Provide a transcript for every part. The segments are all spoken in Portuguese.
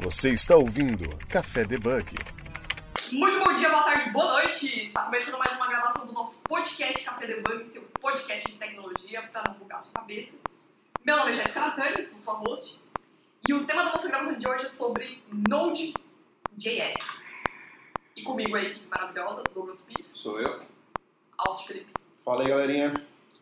Você está ouvindo Café Debug. Muito bom dia, boa tarde, boa noite! Está começando mais uma gravação do nosso podcast Café Debug, seu podcast de tecnologia para não bugar a sua cabeça. Meu nome é Jéssica Natani, sou sua host. E o tema da nossa gravação de hoje é sobre Node.js. E comigo a equipe maravilhosa, Douglas Pies, Sou eu. Alcio Felipe, Fala aí, galerinha.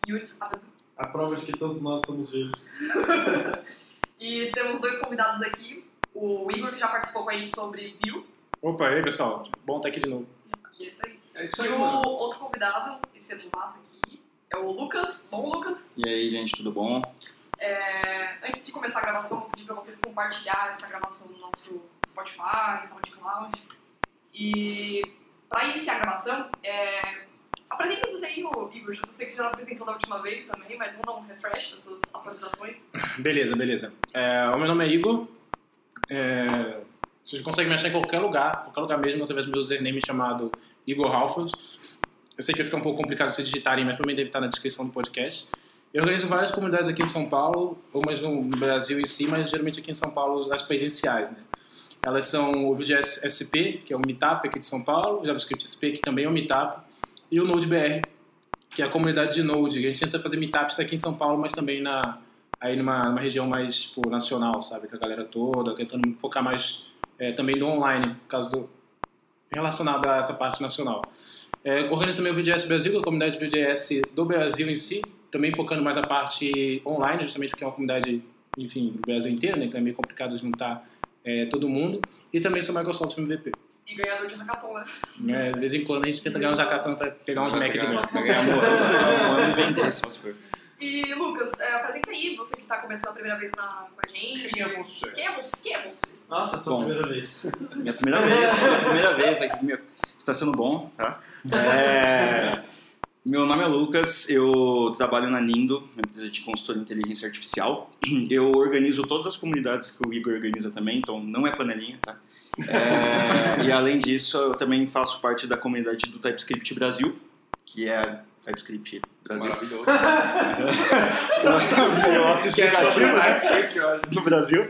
Yuris Abadu. A prova de que todos nós estamos vivos. E temos dois convidados aqui, o Igor, que já participou com a gente sobre Vue, Opa, e aí pessoal, bom estar aqui de novo. e é isso aí. É isso E aí, o mano. outro convidado, esse é novato aqui, é o Lucas. Bom, Lucas? E aí, gente, tudo bom? É, antes de começar a gravação, eu vou pedir para vocês compartilhar essa gravação no nosso Spotify, SoundCloud. E para iniciar a gravação, é, apresenta-se aí, Igor. Eu sei que você já apresentou da última vez também, mas vamos dar um refresh dessas apresentações. Beleza, beleza. É, o meu nome é Igor. É, vocês conseguem me achar em qualquer lugar, qualquer lugar mesmo, através do meu username chamado Igor Halford. Eu sei que vai ficar um pouco complicado se digitarem, mas também deve estar na descrição do podcast. Eu organizo várias comunidades aqui em São Paulo, umas no no Brasil em si, mas geralmente aqui em São Paulo as presenciais, né? Elas são o Vue.js SP, que é o Meetup aqui de São Paulo, o JavaScript SP, que também é um Meetup, e o Node.br, que é a comunidade de Node. A gente tenta fazer meetups aqui em São Paulo, mas também na, aí numa, numa região mais tipo, nacional, sabe? Com a galera toda, tentando focar mais é, também no online, por causa do relacionado a essa parte nacional. É, organizo também o VGS Brasil, é a comunidade VGS do Brasil em si, também focando mais a parte online, justamente porque é uma comunidade, enfim, do Brasil inteiro, né? Então é meio complicado juntar é, todo mundo. E também sou Microsoft MVP. E ganhador de hackathon, né? né? De vez em quando a gente tenta ganhar uns hackathon para pegar uns Mac de graça. Vai ganhar um ano e vender, se for. E Lucas, é, apresenta aí, você que está começando a primeira vez na, com a gente. Quem é você? Quem é você? Quem é você? Nossa, só a Bom. primeira vez. Minha primeira vez, minha primeira vez aqui. Meu, está sendo bom, tá? É, meu nome é Lucas, eu trabalho na Nindo, uma empresa de consultoria em inteligência artificial. Eu organizo todas as comunidades que o Igor organiza também, então não é panelinha, tá? É, e além disso, eu também faço parte da comunidade do TypeScript Brasil, que é TypeScript Brasil. Maravilhoso. Meio autoexplicativo, né? do Brasil.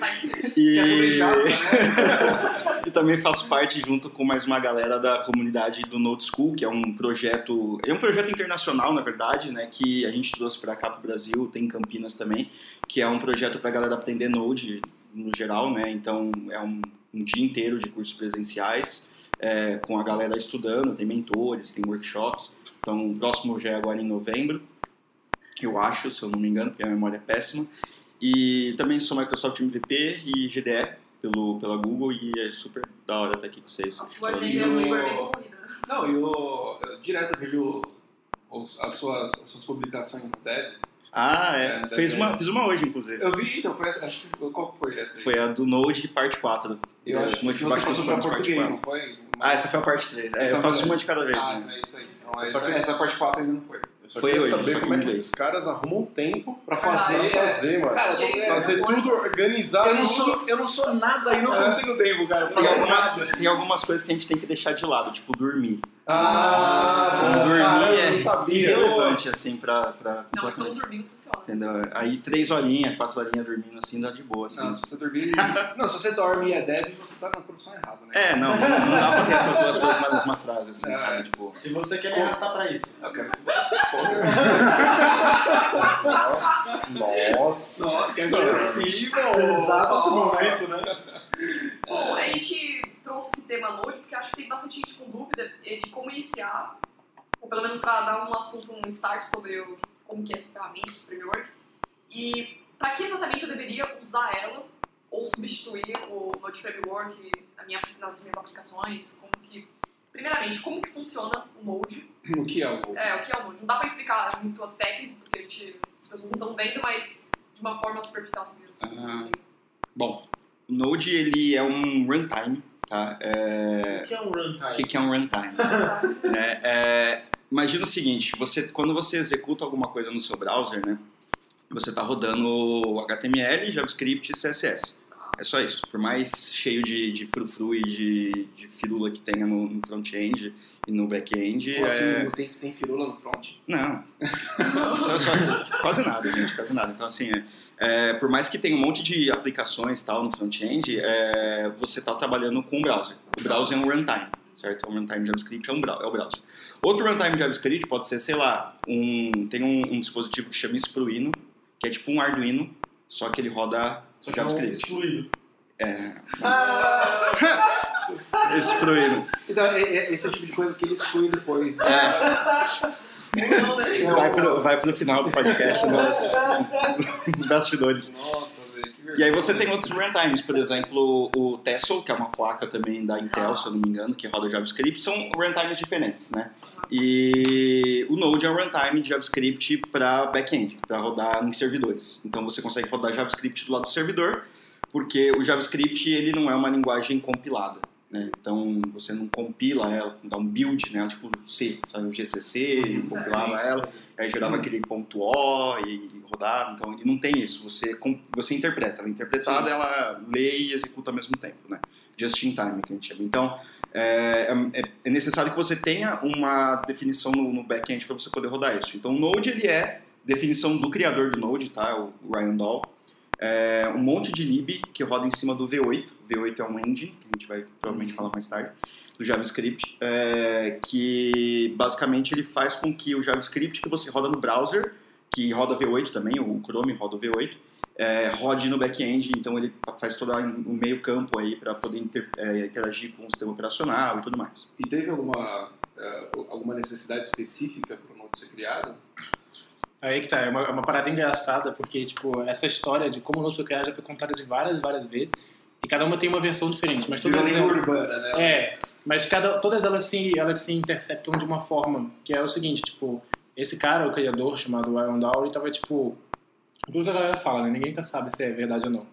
E... É né? e também faço parte junto com mais uma galera da comunidade do Node School, que é um projeto, é um projeto internacional, na verdade, né, que a gente trouxe para cá para o Brasil, tem em Campinas também, que é um projeto para a galera aprender Node no geral, né? Então é um, um dia inteiro de cursos presenciais é, com a galera estudando, tem mentores, tem workshops. Então o próximo já é agora em novembro, eu acho, se eu não me engano, porque a memória é péssima. E também sou Microsoft MVP e GDE pelo, pela Google e é super da hora estar aqui com vocês. A sua agenda é bem. Não, e o, eu direto eu vejo os- as, suas, as suas publicações no TED. Ah, É, é. Fez uma, fiz uma hoje, inclusive. Eu vi, então, foi essa, acho que qual que foi essa aí? Foi a do Node parte 4. Eu acho que você passou pra português, não 4. foi? Ah, essa foi a parte 3. É, eu Então, faço uma de cada vez, Ah, né? é isso aí. Então, Só essa, que- essa parte 4 ainda não foi. Eu só Foi queria hoje, saber só como é que esses caras arrumam tempo Pra fazer... pra fazer, mano. Cara, Gente, eu, fazer é, tudo, organizar eu, não sou, eu não sou nada e não É. consigo tempo, cara. Tem, Fazer alguma- tem algumas coisas que a gente tem que deixar de lado, tipo dormir. Ah, bom, dormir é sabia. irrelevante, assim, pra... pra Não, se eu não dormir, não funciona. Entendeu? Aí três horinhas, quatro horinhas dormindo assim dá de boa, assim. Não, se você dormir... não, se você dorme e é dev, você tá na profissão errada, né? É, não, não, não dá pra ter essas duas coisas na mesma frase, assim, É. sabe? Tipo, E você quer me arrastar pra isso? Eu quero que você se foda. Nossa. Nossa, que agressivo! Exato esse momento, né? Bom, a gente trouxe esse tema Node porque acho que tem bastante gente com dúvida de como iniciar, ou pelo menos para dar um assunto, um start sobre o, como que é essa ferramenta, esse framework. E para que exatamente eu deveria usar ela ou substituir o Node Framework na minha, nas minhas aplicações, como que... Primeiramente, como que funciona o Node? O que é o... É, o que é o Node? Não dá para explicar muito a técnica, porque a gente, as pessoas não estão vendo, mas de uma forma superficial, assim, as têm. bom, o Node ele é um runtime, tá? É... O que é um runtime? O que, é um runtime? né? É, imagina o seguinte, você, quando você executa alguma coisa no seu browser, né? Você está rodando HTML, JavaScript e CSS. É só isso. Por mais cheio de, de frufru e de, de firula que tenha no, no front-end e no back-end, Como assim, é... não tem, tem firula no front? Não. Só- só- quase nada, gente, quase nada. Então, assim, é, é, por mais que tenha um monte de aplicações tal no front-end, é, você está trabalhando com um browser. O browser é um runtime, certo? O runtime JavaScript é, um é o browser. Outro runtime JavaScript pode ser, sei lá, um, tem um, um dispositivo que chama Spruino, que é tipo um Arduino, só que ele roda Só que é um JavaScript. excluído. É, Spruino. Então, é, é esse tipo de coisa que ele exclui depois. Né? Não, né? Vai pro, vai pro final do podcast, nos, nos bastidores. Nossa. E aí você tem outros runtimes, por exemplo, o Tessel, que é uma placa também da Intel, se eu não me engano, que roda JavaScript, são runtimes diferentes, né? E o Node é um runtime de JavaScript para back-end, para rodar em servidores. Então você consegue rodar JavaScript do lado do servidor, porque o JavaScript ele não é uma linguagem compilada. Né? Então você não compila ela, dá um build, né? tipo C, sabe? o GCC, compilava ela, aí gerava aquele ponto O e rodava. Então ele não tem isso. Você, você interpreta. Ela é interpretada, ela lê e executa ao mesmo tempo. Né? Just in time, que a gente chama. Então é, é- é necessário que você tenha uma definição no, no back-end para você poder rodar isso. Então o Node ele é definição do criador do Node, tá? o Ryan Dahl. É um monte de lib que roda em cima do V8. O V8 é um engine, que a gente vai provavelmente falar mais tarde, do JavaScript, é, que basicamente ele faz com que o JavaScript que você roda no browser, que roda V8 também, o Chrome roda o V8, é, rode no back-end, então ele faz todo o meio campo aí para poder inter- é, interagir com o sistema operacional e tudo mais. E teve alguma, eh, alguma necessidade específica para o Node ser criado? Aí que tá, é uma, é uma parada engraçada, porque, tipo, essa história de como o Node foi criado já foi contada de várias, várias vezes, e cada uma tem uma versão diferente, mas todas elas... urbana, né? É, mas cada, todas elas se, elas se interceptam de uma forma, que é o seguinte, tipo, esse cara, o criador, chamado Ryan Dow, ele tava, tipo, tudo que a galera fala, né? Ninguém tá sabe se é verdade ou não.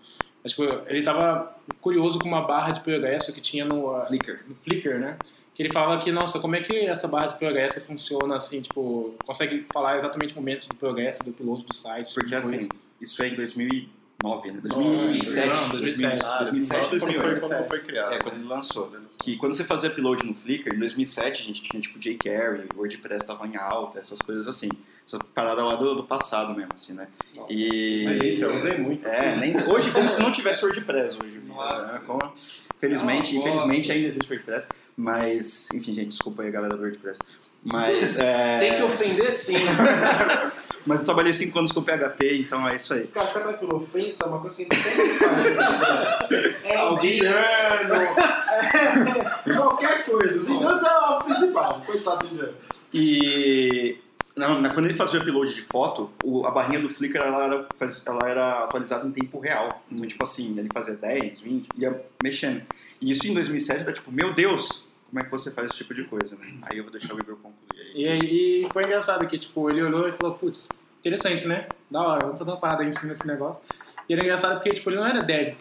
Mas, tipo, ele tava curioso com uma barra de progresso que tinha no, uh, Flickr. no Flickr, né? Que ele falava que, nossa, como é que essa barra de progresso funciona assim, tipo, consegue falar exatamente o momento do progresso, do upload do site. Porque tipo assim, isso. isso é em 2009, né? Não, 2007. não, 2007. 2007, Quando foi, 2008. quando foi criado. É, quando ele lançou. Que quando você fazia upload no Flickr, em 2007 a gente tinha tipo jQuery, WordPress tava em alta, essas coisas assim. Essa parada lá do, do passado mesmo, assim, né? Nossa. E... Delícia, eu usei muito. É, nem, hoje como se não tivesse WordPress hoje. Nossa. É, como- felizmente, Não, infelizmente gosto. ainda existe WordPress, mas, enfim, gente, desculpa aí a galera do WordPress. Mas, é, Tem que ofender sim. mas eu trabalhei 5 anos com PHP, então é isso aí. Cara, fica tranquilo, ofensa é uma coisa que a gente sempre faz. né? É indiano, é, qualquer coisa. Os indianos é o principal, coitado dos indianos. E na- na- quando ele fazia o upload de foto, o- a barrinha do Flickr ela era, ela era atualizada em tempo real. Então, tipo assim, ele fazia 10, 20, ia mexendo. E isso em 2007 era tipo, meu Deus, como é que você faz esse tipo de coisa, né? Aí eu vou deixar o Igor concluir aí. E aí foi engraçado que, tipo, ele olhou e falou, putz, interessante, né? Da hora, vamos fazer uma parada aí em cima desse negócio. E era engraçado porque, tipo, ele não era dev,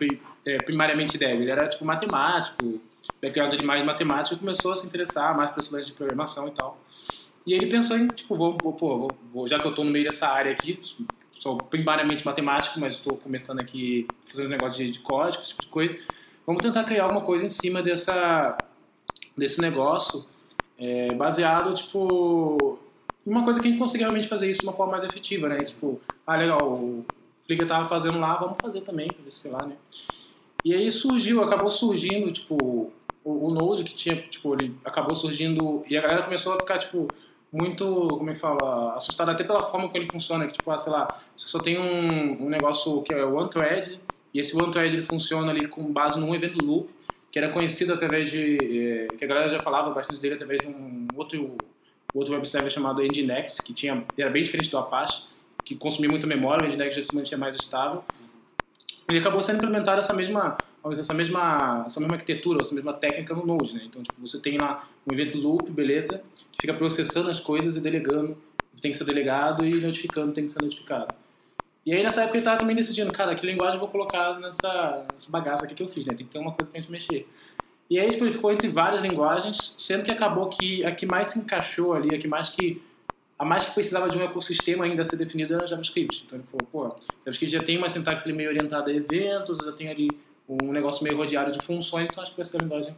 é, primariamente dev, ele era, tipo, matemático, background de mais matemático, e começou a se interessar mais por esse lance de programação e tal. E ele pensou em, tipo, vou, vou, pô, vou- já que eu tô no meio dessa área aqui, sou primariamente matemático, mas estou começando aqui fazendo negócio de, de código, esse tipo de coisa, vamos tentar criar alguma coisa em cima dessa, desse negócio, é, baseado, tipo, em uma coisa que a gente consiga realmente fazer isso de uma forma mais efetiva, né? Tipo, ah, legal, o Flickr tava fazendo lá, vamos fazer também, pra ver se sei lá, né? E aí surgiu, acabou surgindo, tipo, o, o Node que tinha, tipo, ele acabou surgindo e a galera começou a ficar, tipo, muito, como é que fala, assustada até pela forma como ele funciona, que, tipo, ah, sei lá, você só tem um, um negócio que é o OneThread, e esse OneThread ele funciona ali com base num evento loop, que era conhecido através de, eh, que a galera já falava bastante dele através de um outro, outro web server chamado Nginx, que tinha, era bem diferente do Apache, que consumia muita memória, o Nginx já se mantinha mais estável. Ele acabou sendo implementado essa mesma, dizer, essa mesma, essa mesma arquitetura, essa mesma técnica no Node, né? Então, tipo, você tem lá um evento loop, beleza, que fica processando as coisas e delegando tem que ser delegado e notificando tem que ser notificado. E aí, nessa época, ele tava também decidindo, cara, que linguagem eu vou colocar nessa, nessa bagaça aqui que eu fiz, né? Tem que ter uma coisa pra gente mexer. E aí, tipo, ele ficou entre várias linguagens, sendo que acabou que a que mais se encaixou ali, a que mais que a mais que precisava de um ecossistema ainda a ser definido era JavaScript. Então ele falou, pô, JavaScript já tem uma sintaxe ali meio orientada a eventos, já tem ali um negócio meio rodeado de funções, então acho que essa é a linguagem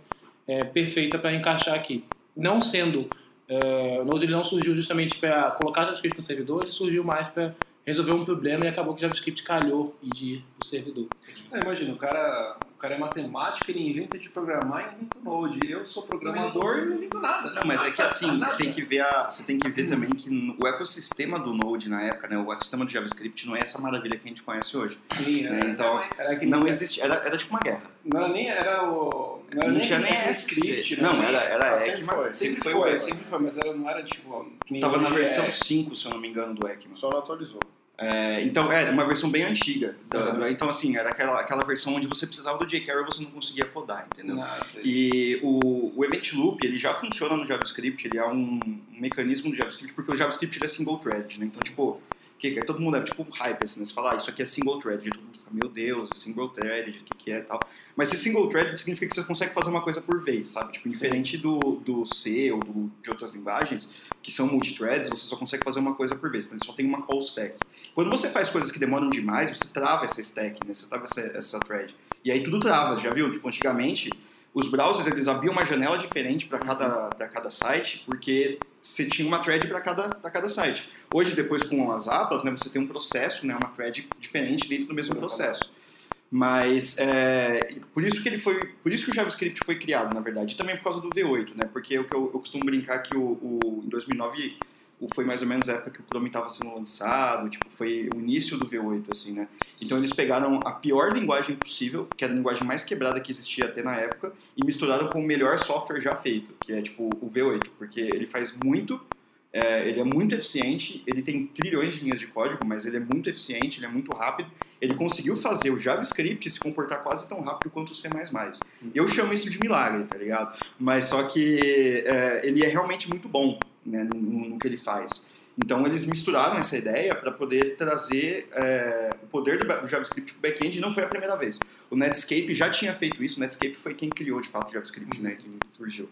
é perfeita para encaixar aqui. Não sendo, é, o Node não surgiu justamente para colocar JavaScript no servidor, ele surgiu mais para resolver um problema e acabou que JavaScript calhou e de o servidor. É, imagina, o cara, cara é matemático, ele inventa de programar e inventa o Node. Eu sou programador e não invento nada. Não, mas é que assim, Nada. tem que ver a, você tem que ver também que o ecossistema do Node na época, né, o ecossistema do JavaScript não é essa maravilha que a gente conhece hoje. Sim, né? era, Então, era que não existe, era, era tipo uma guerra. Não era nem era o. Não, era Não nem tinha nem script, né? Não, era, era Ah, sempre Ekman, foi. Sempre, sempre foi, foi o sempre foi, mas era, não era tipo. Tava na versão é. 5, se eu não me engano, do Ekman. Só não atualizou. É, então, é, uma versão bem antiga. Uhum. então, assim, era aquela, aquela versão onde você precisava do jQuery e você não conseguia codar, entendeu? Não, sei. E o, o Event Loop, ele já funciona no JavaScript, ele é um, mecanismo do JavaScript, porque o JavaScript é single thread, né? Então, tipo, que, que todo mundo é tipo hype, assim, né? Você fala, ah, isso aqui é single thread, todo mundo fica, meu Deus, é single thread, o que, que é e tal. Mas esse single thread significa que você consegue fazer uma coisa por vez, sabe? Tipo, diferente do, do C ou do, de outras linguagens, que são multithreads, você só consegue fazer uma coisa por vez, então ele só tem uma call stack. Quando você faz coisas que demoram demais, você trava essa stack, né? Você trava essa, essa thread. E aí tudo trava, já viu? Tipo, antigamente, os browsers eles abriam uma janela diferente para cada, pra cada site, porque você tinha uma thread para cada, cada site. Hoje, depois com as abas, né, você tem um processo, né, uma thread diferente dentro do mesmo processo. Mas é, por isso que ele foi, por isso que o JavaScript foi criado, na verdade, e também por causa do V8, né? Porque o que eu, eu costumo brincar que o, o em 2009 foi mais ou menos a época que o Chrome estava sendo lançado, tipo, foi o início do V8, assim, né? Então eles pegaram a pior linguagem possível, que era a linguagem mais quebrada que existia até na época, e misturaram com o melhor software já feito, que é tipo o V8, porque ele faz muito, é, ele é muito eficiente, ele tem trilhões de linhas de código, mas ele é muito eficiente, ele é muito rápido. Ele conseguiu fazer o JavaScript se comportar quase tão rápido quanto o C++. Eu chamo isso de milagre, tá ligado? Mas só que é, ele é realmente muito bom né, no, no que ele faz. Então eles misturaram essa ideia para poder trazer é, o poder do, JavaScript para o back-end e não foi a primeira vez. O Netscape já tinha feito isso, o Netscape foi quem criou de fato o JavaScript, né, que surgiu.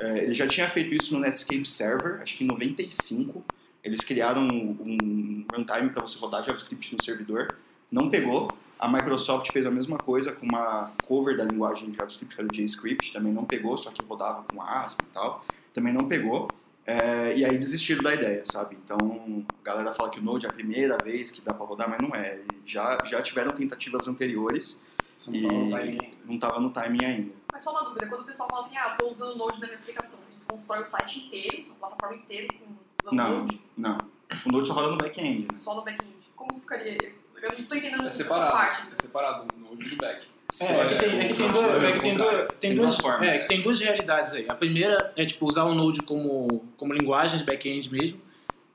É, ele já tinha feito isso no Netscape Server, acho que em 95. Eles criaram um, um runtime para você rodar JavaScript no servidor. Não pegou. A Microsoft fez a mesma coisa com uma cover da linguagem de JavaScript, que era o JScript. Também não pegou, só que rodava com ASP e tal. Também não pegou. É, e aí desistiram da ideia, sabe? Então, a galera fala que o Node é a primeira vez que dá para rodar, mas não é. Já, já tiveram tentativas anteriores Você não tava no e timing ainda. não estava no timing ainda. Mas só uma dúvida, quando o pessoal fala assim, ah, tô usando o Node na minha aplicação, eles constroem o site inteiro, a plataforma inteira com usando Não, Node, não. O Node só roda no back-end, né? só no back-end. Como ficaria? Eu não tô entendendo É essa separado. parte. É separado o Node do back. É, é que tem, é que tem, duas, é que tem, duas, tem, duas, é, que tem duas realidades aí. A primeira é tipo usar o Node como, como linguagem de back-end mesmo.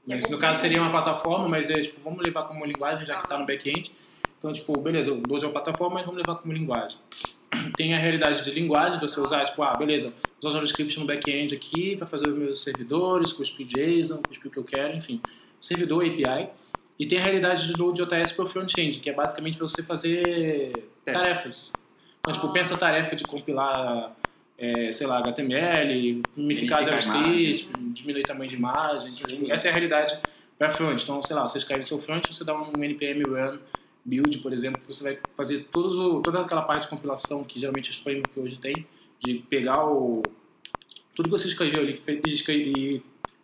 É Mas, no caso seria uma plataforma, mas é tipo, vamos levar como linguagem já que está no back-end. Então, tipo, beleza, o Node é uma plataforma, mas vamos levar como linguagem. Tem a realidade de linguagem, de você usar, tipo, ah, beleza, usar o JavaScript no back-end aqui para fazer os meus servidores, cuspir JSON, cuspir o que eu quero, enfim. Servidor, API. E tem a realidade de Node.js para o front-end, que é basicamente para você fazer Teste. tarefas. Então, tipo, pensa a tarefa de compilar, é, sei lá, HTML, a JavaScript, diminuir o tamanho de imagem. Tipo, essa é a realidade para front. Então, sei lá, você escreve seu front, você dá um npm run build, por exemplo, você vai fazer todos o, toda aquela parte de compilação que geralmente os frameworks hoje tem, de pegar o tudo que você escreveu ali e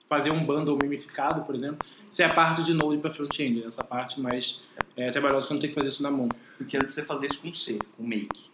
fazer um bundle mimificado, por exemplo, isso é a parte de Node para front-end, essa parte mais é, trabalhosa, você não tem que fazer isso na mão. Porque antes você fazia isso com C, com make.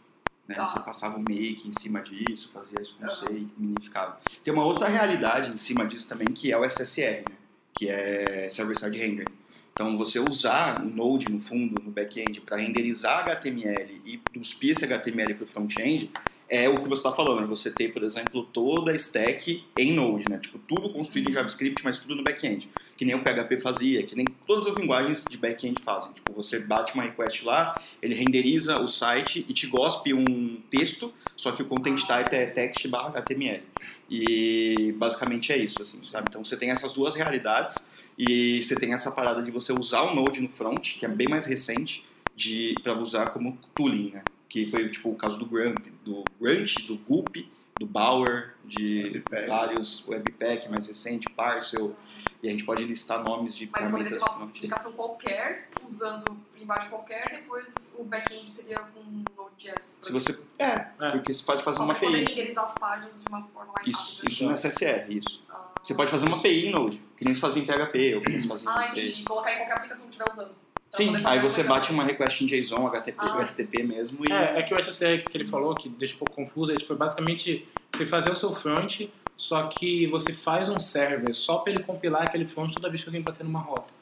Né? Tá. Você passava o make em cima disso, fazia isso com Aham. C e minificava. Tem uma outra realidade em cima disso também, que é o SSR, né? que é Server-Side Rendering. Então, você usar o Node no fundo, no back-end, para renderizar HTML e cuspir esse HTML para o front-end, é o que você está falando. né? Você ter, por exemplo, toda a stack em Node, né? Tipo, tudo construído em JavaScript, mas tudo no back-end. Que nem o PHP fazia, que nem todas as linguagens de back-end fazem. Tipo, você bate uma request lá, ele renderiza o site e te gospe um texto, só que o content type é text barra HTML. E basicamente é isso, assim, sabe? Então você tem essas duas realidades e você tem essa parada de você usar o Node no front, que é bem mais recente, de para usar como tooling, né? Que foi tipo o caso do Grump, do Grunt, do Gulp do Bower, de Webpack. vários Webpack mais recente, Parcel, e a gente pode listar nomes de Mas poderia ter uma aplicação qualquer, usando linguagem qualquer, depois o back-end seria com Node.js. Se você. É, É. porque você pode fazer Só uma pra poder API. renderizar as páginas de uma forma mais Isso, rápida. isso no SSR, isso. Ah, Você pode fazer uma API em Node, que nem se fazia em PHP, ou que nem se fazia Ah, em C. entendi. Colocar em qualquer aplicação que estiver usando. Sim, aí a você bate uma request em JSON, HTTP, Ah. HTTP mesmo, e É, é que o SSR que ele falou, que deixa um pouco confuso, é tipo, é basicamente você fazer o seu front, só que você faz um server só para ele compilar aquele front toda vez que alguém bater numa rota.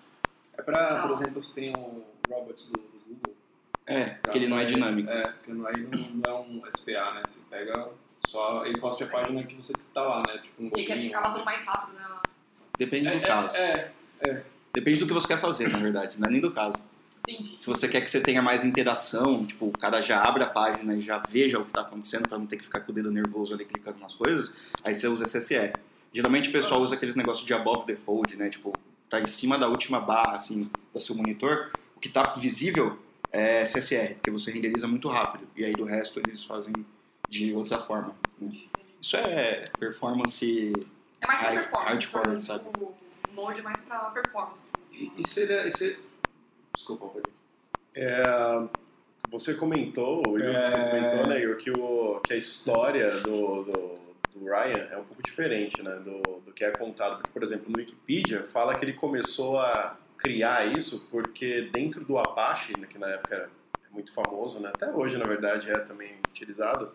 É pra, por Não. exemplo, você tem o robots do, do Google. é, que ele não é dinâmico. É, porque não, aí não, é um SPA, né? Você pega só, ele cospe a página que você tá lá, né? Tipo um E que login. acaba sendo mais rápido, né? Depende é, do caso. É, é, Depende do que você quer fazer, na verdade, não é nem do caso. Entendi. Se você quer que você tenha mais interação, tipo, o cara já abre a página e já veja o que está acontecendo para não ter que ficar com o dedo nervoso ali clicando nas coisas, aí você usa SSR. Geralmente o pessoal usa aqueles negócios de above the fold, né? Tipo, tá em cima da última barra, assim, do seu monitor. O que tá visível é SSR, porque você renderiza muito rápido. E aí do resto eles fazem de outra forma. né? Isso é performance É mais performance. hardcore, sabe? sabe? O Node é mais pra performance. Assim. E, e seria. E ser... Desculpa, pode. É, você comentou, o Igor, É. você comentou, né, Igor, que, o, que a história do, do, do Ryan é um pouco diferente, né, do, do que é contado. Porque, por exemplo, no Wikipedia fala que ele começou a criar isso porque dentro do Apache, né, que na época era muito famoso, né, até hoje, na verdade, é também utilizado,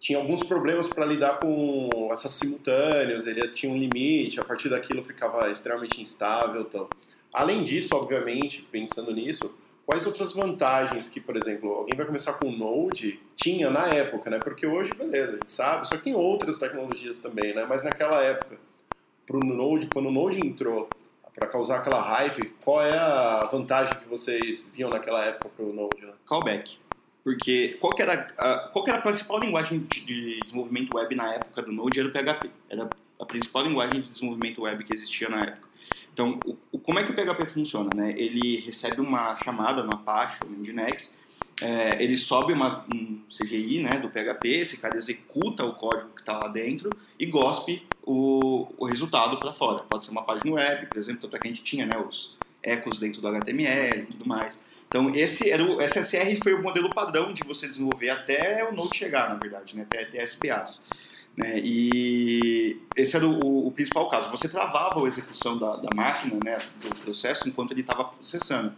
tinha alguns problemas para lidar com acessos simultâneos, ele tinha um limite, a partir daquilo ficava extremamente instável. Então. Além disso, obviamente, pensando nisso, quais outras vantagens que, por exemplo, alguém vai começar com o Node tinha na época, né? Porque hoje, beleza, a gente sabe, só que tem outras tecnologias também, né? Mas naquela época, pro Node, quando o Node entrou para causar aquela hype, qual é a vantagem que vocês viam naquela época pro Node? Né? callback. Porque qual era a, qual era a principal linguagem de, de desenvolvimento web na época do Node? Era o PHP. Era a principal linguagem de desenvolvimento web que existia na época. Então, o, o- como é que o PHP funciona? Né? Ele recebe uma chamada no Apache ou no Nginx, é, ele sobe uma, um CGI né, do PHP, esse cara executa o código que está lá dentro e gospe o, o resultado para fora. Pode ser uma página web, por exemplo, tanto é que a gente tinha né, os ecos dentro do HTML e tudo mais. Então, esse era o SSR foi o modelo padrão de você desenvolver até o Node chegar, na verdade, né? até, até SPAs. Né? E esse era o, o principal caso. Você travava a execução da, da máquina, né, do processo, enquanto ele estava processando.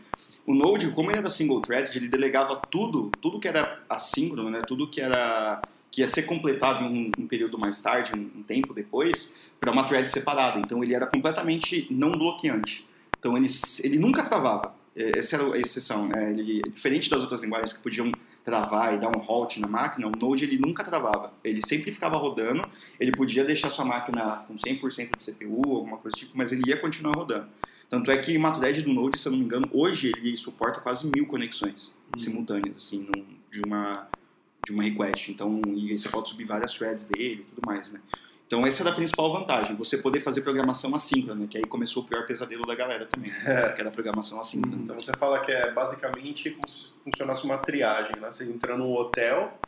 O Node, como ele era single threaded, ele delegava tudo, tudo que era assíncrono, né, tudo que era que ia ser completado um, um período mais tarde, um, um tempo depois, para uma thread separada. Então ele era completamente não bloqueante. Então ele, ele nunca travava. É, Essa era a exceção. Né? Ele, diferente das outras linguagens que podiam travar e dar um halt na máquina, o Node ele nunca travava. Ele sempre ficava rodando. Ele podia deixar sua máquina com 100% de CPU, alguma coisa do tipo, mas ele ia continuar rodando. Tanto é que uma thread do Node, se eu não me engano, hoje ele suporta quase mil conexões simultâneas, assim, num- de uma de uma request. Então, e você pode subir várias threads dele e tudo mais, né? Então, essa era a principal vantagem, você poder fazer programação assíncrona, né? que aí começou o pior pesadelo da galera também, né? que era a programação assíncrona. Então você fala que é basicamente como se funcionasse uma triagem, né? Você entra num hotel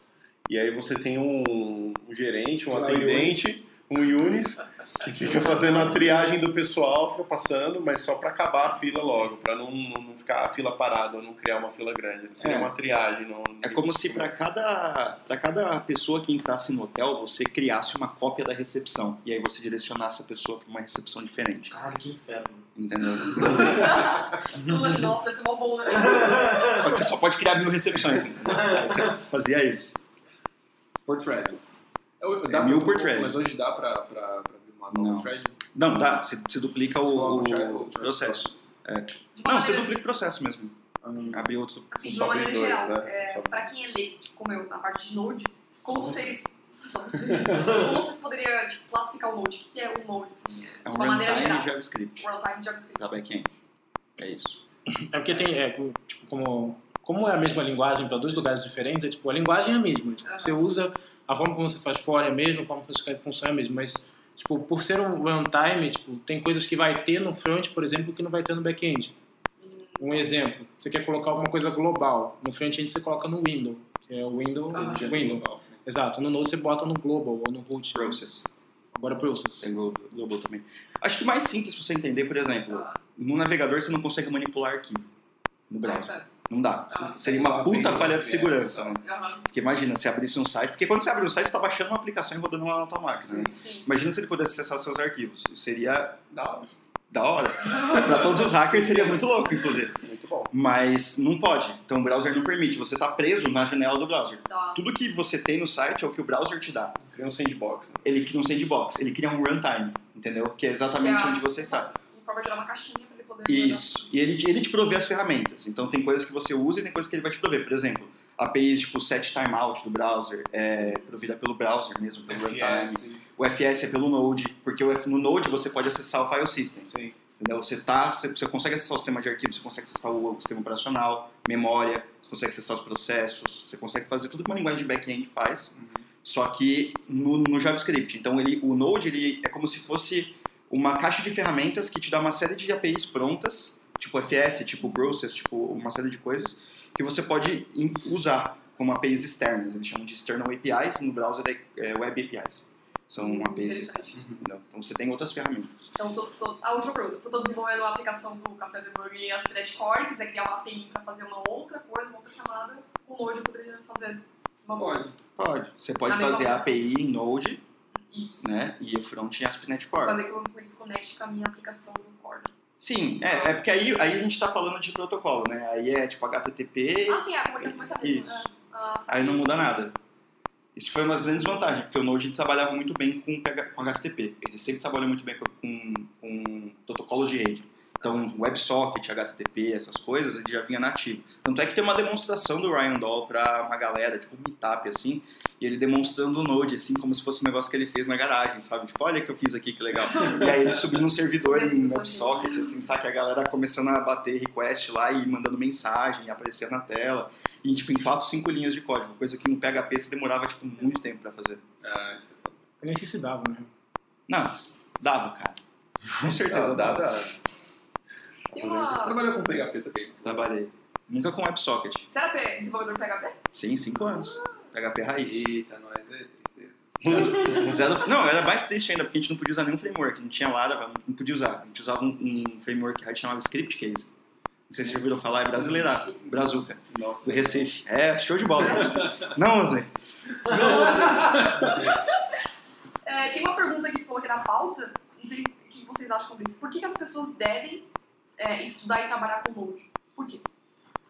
e aí você tem um, um gerente, um Lá, atendente, um Yunis, que fica fazendo a triagem do pessoal, fica passando, mas só para acabar a fila logo, para não, não não ficar a fila parada ou não criar uma fila grande. Seria É. uma triagem. No, É como se para cada, pra cada pessoa que entrasse no hotel, você criasse uma cópia da recepção. E aí você direcionasse a pessoa para uma recepção diferente. Cara, que inferno. Entendeu? Nossa, deve ser mó bom, né? Só que você só pode criar mil recepções. Entendeu? Aí você fazia isso. Por thread. Eu- É dá mil por thread. Mas hoje dá pra, pra, pra abrir uma nova Não. thread? Não, dá. Você, você duplica o, Só o thread- o thread processo. Uma Não, você duplica o processo mesmo. Hum. Abre outro. Assim, de Só uma maneira dois, geral, né? é, Só- pra quem é leigo, como eu, na parte de Node, como vocês... só vocês. Como vocês poderiam tipo, classificar o Node? O que é o Node, assim, É um de uma maneira runtime geral? JavaScript Runtime JavaScript. para back-end. É isso. É porque tem, é, tipo, como, como é a mesma linguagem para dois lugares diferentes, é tipo, a linguagem é a mesma. Tipo, Aham. Você usa, a forma como você faz fora é a mesma, a forma como você função é a mesma, mas, tipo, por ser um runtime, tipo, tem coisas que vai ter no front, por exemplo, que não vai ter no back-end. Um exemplo, você quer colocar alguma coisa global, no front-end você coloca no window, que é o window, Ah, window. global. Exato, no Node você bota no global ou no root. Process. Agora process. Tem Glo- Global também. Acho que mais simples pra você entender, por exemplo, Ah, no navegador você não consegue manipular arquivo no browser. Não dá. Ah, Seria uma puta falha de VPS, segurança, né? Porque imagina, se abrisse um site, porque quando você abre um site, você está baixando uma aplicação e rodando lá na tua máquina, né? Sim. Imagina se ele pudesse acessar seus arquivos. Isso seria Da hora. da hora. Para todos os hackers seria muito louco, inclusive. Muito bom. Mas não pode. Então o browser não permite. Você está preso na janela do browser. Tá. Tudo que você tem no site é o que o browser te dá. Cria um sandbox. né? Ele cria um sandbox, ele cria um runtime, entendeu? Que é exatamente Que é a- onde você está. Em forma de gerar uma caixinha Isso. E ele, ele te provê as ferramentas. Então tem coisas que você usa e tem coisas que ele vai te prover. Por exemplo, APIs tipo set timeout do browser, é provida pelo browser mesmo, pelo runtime. FS, O FS é pelo Node, porque no Node você pode acessar o file system. sim. Entendeu? Você, tá, você, você consegue acessar o sistema de arquivo, você consegue acessar o, o sistema operacional, memória, você consegue acessar os processos, você consegue fazer tudo que uma linguagem de back-end faz, só que no, no JavaScript. Então ele, o Node ele é como se fosse uma caixa de ferramentas que te dá uma série de APIs prontas, tipo FS, tipo Process, tipo uma série de coisas, que você pode usar como APIs externas. Eles chamam de External APIs, no browser é, Web APIs. São Hum, APIs externas. entendeu? Então você tem outras ferramentas. Então, se eu tô, a última pergunta. Se eu tô desenvolvendo uma aplicação do Café Debug em ASP.NET Core, quiser criar uma API pra fazer uma outra coisa, uma outra chamada, o Node poderia fazer uma Pode. Pode. Você pode fazer a função. API em Node, Isso. né? E o front em ASP.NET Core. Fazer com que eles conectem com a minha aplicação do Core. Sim, é, é porque aí, aí a gente tá falando de protocolo, né? Aí é tipo HTTP, Ah, sim, a comunicação mais rápida. Isso. É. Ah, aí não muda nada. Isso foi uma das grandes vantagens, porque o Node trabalhava muito bem com, com HTTP. Ele sempre trabalhou muito bem com, com, protocolos de rede. Então, WebSocket, HTTP, essas coisas, ele já vinha nativo. Tanto é que tem uma demonstração do Ryan Doll pra uma galera, tipo um meetup, assim, e ele demonstrando o Node, assim, como se fosse um negócio que ele fez na garagem, sabe? Tipo, olha o que eu fiz aqui, que legal. e aí ele subindo um servidor em WebSocket, assim, sabe? A galera começando a bater request lá e mandando mensagem, e aparecer na tela. E, tipo, em 4, 5 linhas de código, coisa que no PHP você demorava, tipo, muito tempo pra fazer. Ah, isso é. Eu nem sei se dava, né? Não, dava, cara. Com certeza dava. Tem Você trabalhou com PHP também? Trabalhei. Nunca com WebSocket. Você era desenvolvedor PHP? Sim, 5 anos. PHP raiz. Eita, nós é tristeza. Zero, não, era mais triste ainda, porque a gente não podia usar nenhum framework. Não tinha Laravel, não podia usar. A gente usava um, um framework que a gente chamava Script Case. Não sei se vocês ouviram falar, é brasileira. Brazuca. Nossa. Do Recife. É, show de bola. Não usem. É, tem uma pergunta que eu coloquei na pauta, não sei o que vocês acham sobre isso. Por que, que as pessoas devem é, estudar e trabalhar com Node? Por quê?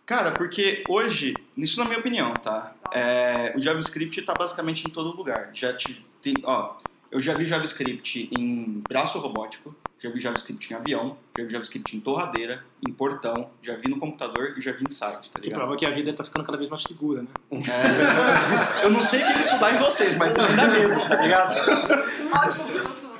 Cara, porque hoje, isso na minha opinião, tá? É, o JavaScript está basicamente em todo lugar. Já te, tem, ó, eu já vi JavaScript em braço robótico, já vi JavaScript em avião, já vi JavaScript em torradeira, em portão, já vi no computador e já vi em site, tá Que ligado? prova que a vida tá ficando cada vez mais segura, né? É, eu não sei o que que isso dá em vocês, mas me dá medo, tá ligado? Ótima observação.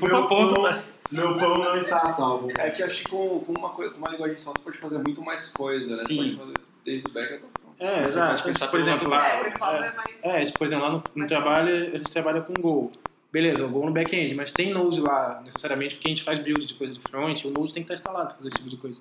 Ponto a ponto, né? Meu pão não está salvo. É que eu acho que com, com uma, coisa, uma linguagem só você pode fazer muito mais coisa, né? Sim. Você pode fazer desde o back até o front. É, Você exato. pode pensar por exemplo, lá. É, é, é. É, por exemplo, lá no, no trabalho a gente trabalha com Go. Beleza, o Go no back-end, mas tem Node lá, necessariamente, porque a gente faz build de coisa do front, o Node tem que estar instalado para fazer esse tipo de coisa.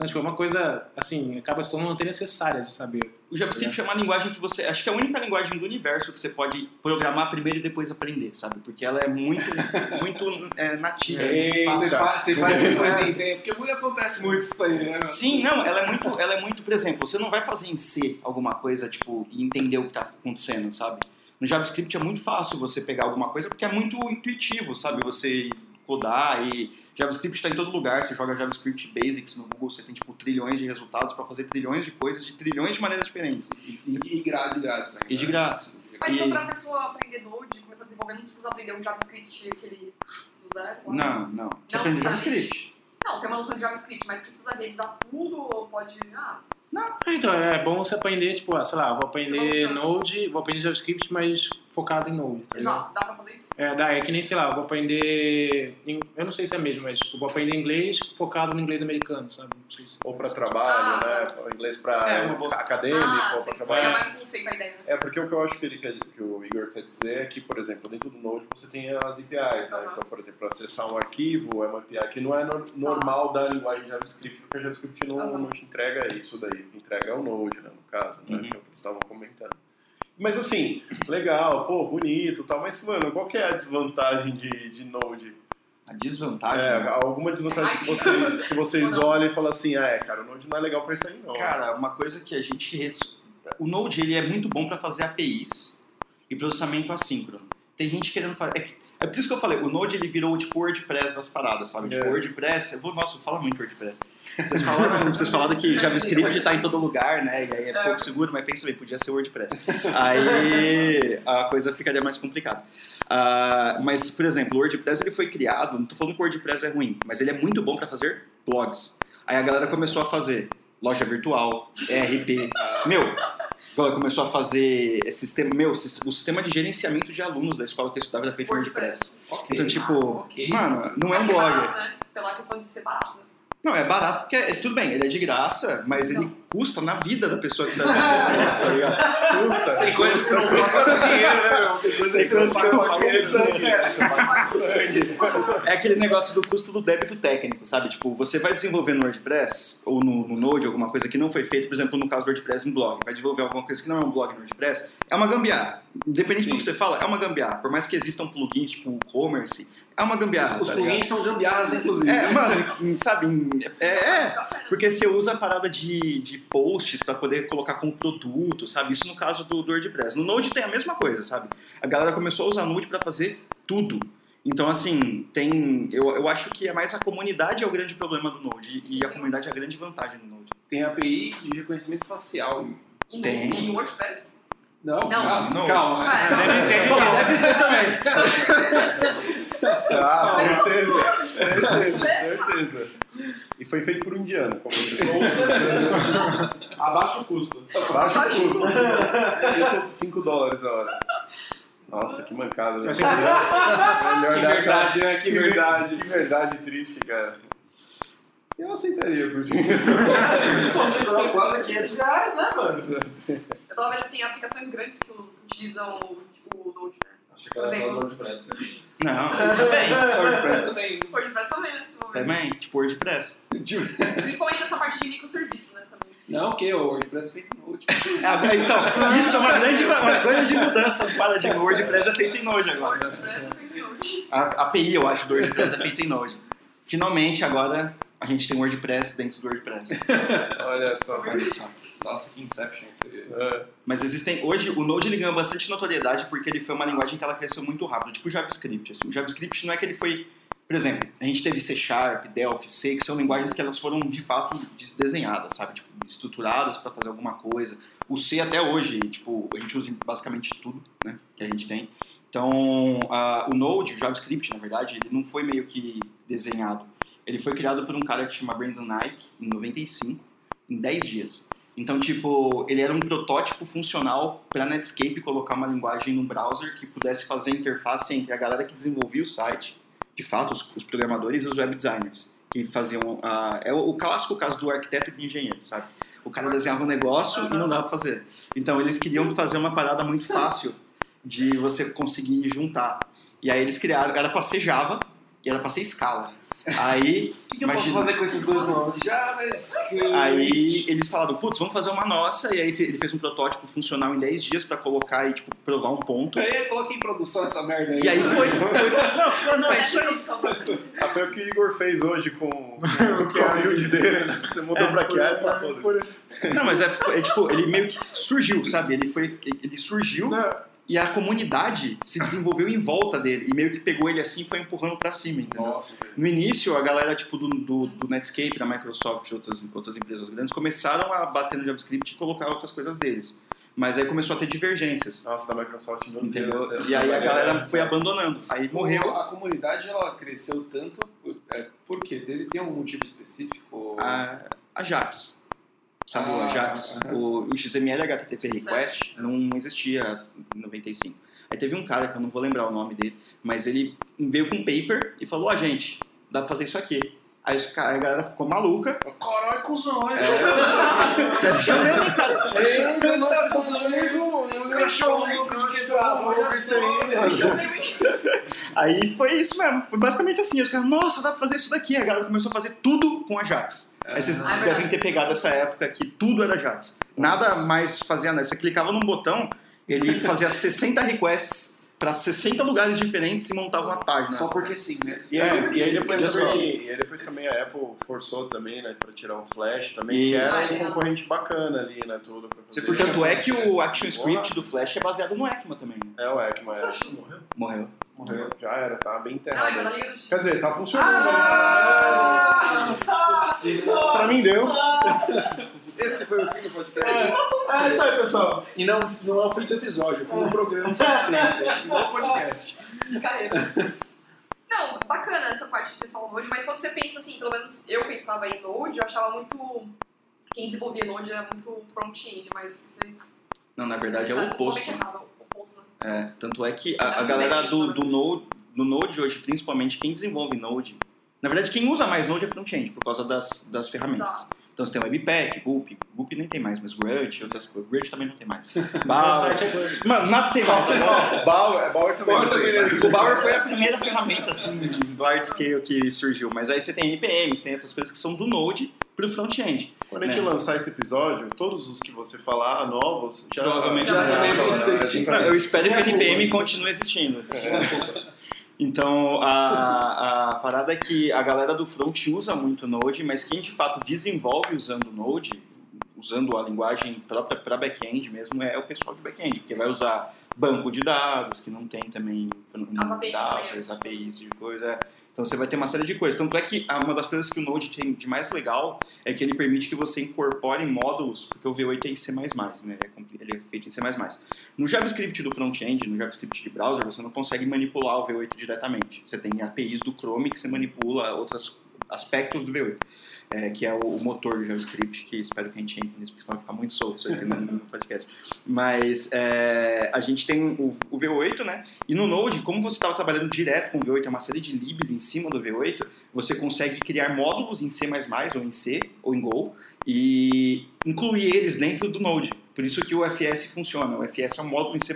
Então, tipo, é uma coisa, assim, acaba se tornando até necessária de saber. O JavaScript é uma linguagem que você. Acho que é a única linguagem do universo que você pode programar primeiro e depois aprender, sabe? Porque ela é muito, muito é, nativa. é Ei, fácil. você faz, você faz depois em tempo, porque muito acontece muito isso aí, né? Sim, não, ela é muito, ela é muito, por exemplo, você não vai fazer em C alguma coisa, tipo, e entender o que tá acontecendo, sabe? No JavaScript é muito fácil você pegar alguma coisa porque é muito intuitivo, sabe? Você codar e JavaScript está em todo lugar, você joga JavaScript Basics no Google, você tem tipo trilhões de resultados para fazer trilhões de coisas de trilhões de maneiras diferentes. E, e, e de graça. ainda. E de graça. Mas então, pra pessoa aprender Node, começar a desenvolver, não precisa aprender o JavaScript aquele do zero? ou Não, não. Você Não aprende. JavaScript. Não, tem uma noção de JavaScript, mas precisa revisar tudo ou pode... Ah, Ah, Então, é bom você aprender, tipo, ah, sei lá, vou aprender. Node, vou aprender JavaScript, mas focado em Node, tá? Exato, dá pra fazer isso? É, dá, é que nem, sei lá, eu vou aprender. em- Eu não sei se é mesmo, mas eu vou aprender inglês focado no inglês americano, sabe? Não sei se- Ou para trabalho, Ah, né? Inglês para É, boa- acadêmico, ah, ou para você trabalho. seria mais um conceito a ideia. É, porque o que eu acho que, ele quer, que o Igor quer dizer é que, por exemplo, dentro do Node você tem as APIs, né? Então, por exemplo, acessar um arquivo é uma API que não é no- normal da linguagem JavaScript, porque a JavaScript não, Aham. não te entrega isso daí, entrega é o Node, né, no caso, né, Uhum. que é o que eles estavam comentando. Mas assim, legal, pô, bonito e tal, mas, mano, qual que é a desvantagem de, de Node? A desvantagem. É, né? alguma desvantagem que vocês, que vocês olham e falam assim, ah, é, cara, o Node não é legal pra isso aí não. Cara, uma coisa que a gente. res- O Node ele é muito bom para fazer APIs e processamento assíncrono. Tem gente querendo fazer. É, é por isso que eu falei, o Node ele virou tipo o WordPress das paradas, sabe? Tipo, É. WordPress. Eu vou, nossa, eu falo muito WordPress. Vocês falaram, vocês falaram que JavaScript está em todo lugar, né? E aí é É. pouco seguro, mas pensa bem, podia ser WordPress. Aí a coisa ficaria mais complicada. Ah, mas, por exemplo, o WordPress ele foi criado, não tô falando que o WordPress é ruim, mas ele é muito bom para fazer blogs. Aí a galera começou a fazer loja virtual, ERP. Meu, a galera começou a fazer esse sistema, meu, o sistema de gerenciamento de alunos da escola que eu estudava era feito WordPress. WordPress. Ok. Então, tipo, ok. mano, não é um blog. né? Pela questão de ser barato. né? Não, é barato porque, é, tudo bem, ele é de graça, mas ele Não. custa na vida da pessoa que tá desenvolvendo, tá ligado? Custa. Tem coisa que você não custa no dinheiro, né, meu? Tem coisa que você não paga com dinheiro. Paga com sangue. É aquele negócio do custo do débito técnico, sabe? Tipo, você vai desenvolver no WordPress ou no, no Node alguma coisa que não foi feita, por exemplo, no caso do WordPress em blog, vai desenvolver alguma coisa que não é um blog no WordPress, é uma gambiarra. Independente do Sim. que você fala, é uma gambiarra. Por mais que existam plugins tipo o Commerce, é uma gambiarra. Os tá plugins ligado? são gambiarras, inclusive. É, mano, sabe? É, é? Porque você usa a parada de, de posts pra poder colocar como produto, sabe? Isso no caso do, do WordPress. No Node tem a mesma coisa, sabe? A galera começou a usar Node pra fazer tudo. Então, assim, tem. Eu, eu acho que é mais a comunidade é o grande problema do Node. E a comunidade é a grande vantagem do Node. Tem API de reconhecimento facial. Em, Tem. em WordPress. Não, Não. calma, Não. calma. Ah, Deve ter, Bom, então. deve ter também. Ah, certeza. Certeza, certeza. E foi feito por um indiano, como você. Abaixa o custo. Baixa o custo. 5 dólares a hora. Nossa, que mancada. né? Melhor Que verdade, né? Que verdade. Que verdade triste, cara. Eu aceitaria por isso. Você ganhou quase 500 reais, né, mano? Vendo que tem aplicações grandes que utilizam tipo, o Node, né? Achei que era o WordPress. Não, também. WordPress também. WordPress também, né? desenvolvimento. Também, tipo WordPress. Principalmente nessa parte de microserviço, né? Também. Não, o que? O WordPress é feito em Node. Ah, então, isso é uma grande, uma grande mudança do paradigma. O WordPress é feito em Node agora. WordPress é feito em Node. A a API, eu acho, do WordPress é feita em Node. Finalmente, agora, a gente tem WordPress dentro do WordPress. Olha só. Olha só. Nossa, que Inception seria. É. Mas existem... Hoje, o Node ele ganhou bastante notoriedade porque ele foi uma linguagem que ela cresceu muito rápido. Tipo o JavaScript. Assim. O JavaScript não é que ele foi... Por exemplo, a gente teve C Sharp, Delphi, C, que são linguagens que elas foram, de fato, desenhadas, sabe? Tipo, estruturadas para fazer alguma coisa. O C até hoje, tipo, a gente usa em basicamente tudo, né? Que a gente tem. Então, a- o Node, o JavaScript, na verdade, ele não foi meio que desenhado. Ele foi criado por um cara que chama Brandon Nike, em 95, em 10 dias. Então, tipo, ele era um protótipo funcional para Netscape colocar uma linguagem no browser que pudesse fazer interface entre a galera que desenvolvia o site, de fato, os, os programadores e os web designers, que faziam a... É o, o clássico caso do arquiteto e do engenheiro, sabe? O cara desenhava um negócio e não dava pra fazer. Então, eles queriam fazer uma parada muito fácil de você conseguir juntar. E aí eles criaram, era pra ser Java e era pra ser Scala. Aí, O que eu posso fazer com esses dois nomes? JavaScript. aí eles falaram, putz, vamos fazer uma nossa. E aí ele fez um protótipo funcional em 10 dias pra colocar e, tipo, provar um ponto. Aí, coloquei em produção essa merda aí. E aí foi, foi não, foi- não, é isso aí. Né? Ah, foi o que o Igor fez hoje com, com o build dele, né? Você mudou pra QA e falou, foda-se. Não, mas é, é, tipo, ele meio que surgiu, sabe? Ele foi, ele surgiu e a comunidade se desenvolveu em volta dele e meio que pegou ele assim e foi empurrando pra cima, entendeu? Nossa. No início, a galera tipo do, do, do Netscape, da Microsoft e outras, outras empresas grandes começaram a bater no JavaScript e colocar outras coisas deles. Mas aí começou a ter divergências, Nossa, da Microsoft tem entendeu? essa- E aí a galera foi abandonando. Aí morreu A comunidade ela cresceu tanto. É, por quê? Teve, tem algum motivo específico? a Ajax. Sabe o Ah, Ajax? aham. O, o XML HTTP. Request não existia em 95. Aí teve um cara, que eu não vou lembrar o nome dele, mas ele veio com um paper e falou, ó, gente, dá pra fazer isso aqui. Aí a galera ficou maluca. Caralho, cuzão, hein? Você é mesmo, hein, cara? Ei, não tá fazendo isso, cachorro quebrado, isso aí, Aí foi isso mesmo. Foi basicamente assim. Os caras, nossa, dá pra fazer isso daqui. A galera começou a fazer tudo com Ajax. Aí vocês Ah, é devem ter pegado essa época que tudo era Ajax. Nada mais fazia nada. Você clicava num botão, ele fazia 60 requests pra 60 lugares diferentes e montava uma página. Só porque sim, né? E aí, É, e aí depois também, e aí depois também a Apple forçou também, né, pra tirar o Flash também, que Isso. era um concorrente bacana ali, né, tudo. Você fazer- Tanto é que o ActionScript Porra. do Flash é baseado no ECMA também. né? É o ECMA, é. morreu? Morreu. Morreu, já era, tava bem Não, é enterrado. Quer dizer, tá funcionando. Ah! Nossa senhora. Pra mim deu. Esse foi o fim do podcast. É isso aí, pessoal. E não, não é o fim do episódio, foi um programa pra sempre. Não um podcast. de carreira. Não, bacana essa parte que vocês falam Node, mas quando você pensa assim, pelo menos eu pensava em Node, eu achava muito. Quem desenvolvia Node era muito front-end, mas. Não, na verdade é o tá oposto. É, tanto é que a, a galera do, do, Node, do Node hoje, principalmente quem desenvolve Node, na verdade quem usa mais Node é front-end, por causa das, das ferramentas. Tá. Então você tem o Webpack, Goop, Goop nem tem mais, mas Grunt, outras coisas. Grunt também não tem mais. O Bauer. site é Mano, nada tem mais agora. Bauer, Bauer também. Bauer não tem, também, O Bauer foi a primeira ferramenta assim, do large scale que surgiu, mas aí você tem NPMs, tem outras coisas que são do Node pro front-end. Quando a gente né? lançar esse episódio, todos os que você falar novos, já, Provavelmente já, já já, já, já, eu espero que o NPM continue existindo. Então, a, a parada é que a galera do front usa muito Node, mas quem de fato desenvolve usando Node, usando a linguagem própria para back-end mesmo, é o pessoal de back-end, porque vai usar banco de dados, que não tem também As APIs dados, também, as APIs de coisa. Então você vai ter uma série de coisas. Tanto é que ah, uma das coisas que o Node tem de mais legal é que ele permite que você incorpore módulos, porque o V8 é em C++, né? É, ele é feito em C++. No JavaScript do front-end, no JavaScript de browser, você não consegue manipular o V8 diretamente. Você tem APIs do Chrome que você manipula outros aspectos do V8, é, que é o, motor do JavaScript, que espero que a gente entre nisso, porque senão vai ficar muito solto isso aqui no, no podcast. Mas é, a gente tem o, o V8, né? E no Node, como você estava trabalhando direto com o V8, é uma série de libs em cima do V8, você consegue criar módulos em C++ ou em C ou em Go e incluir eles dentro do Node. Por isso que o FS funciona. O FS é um módulo em C++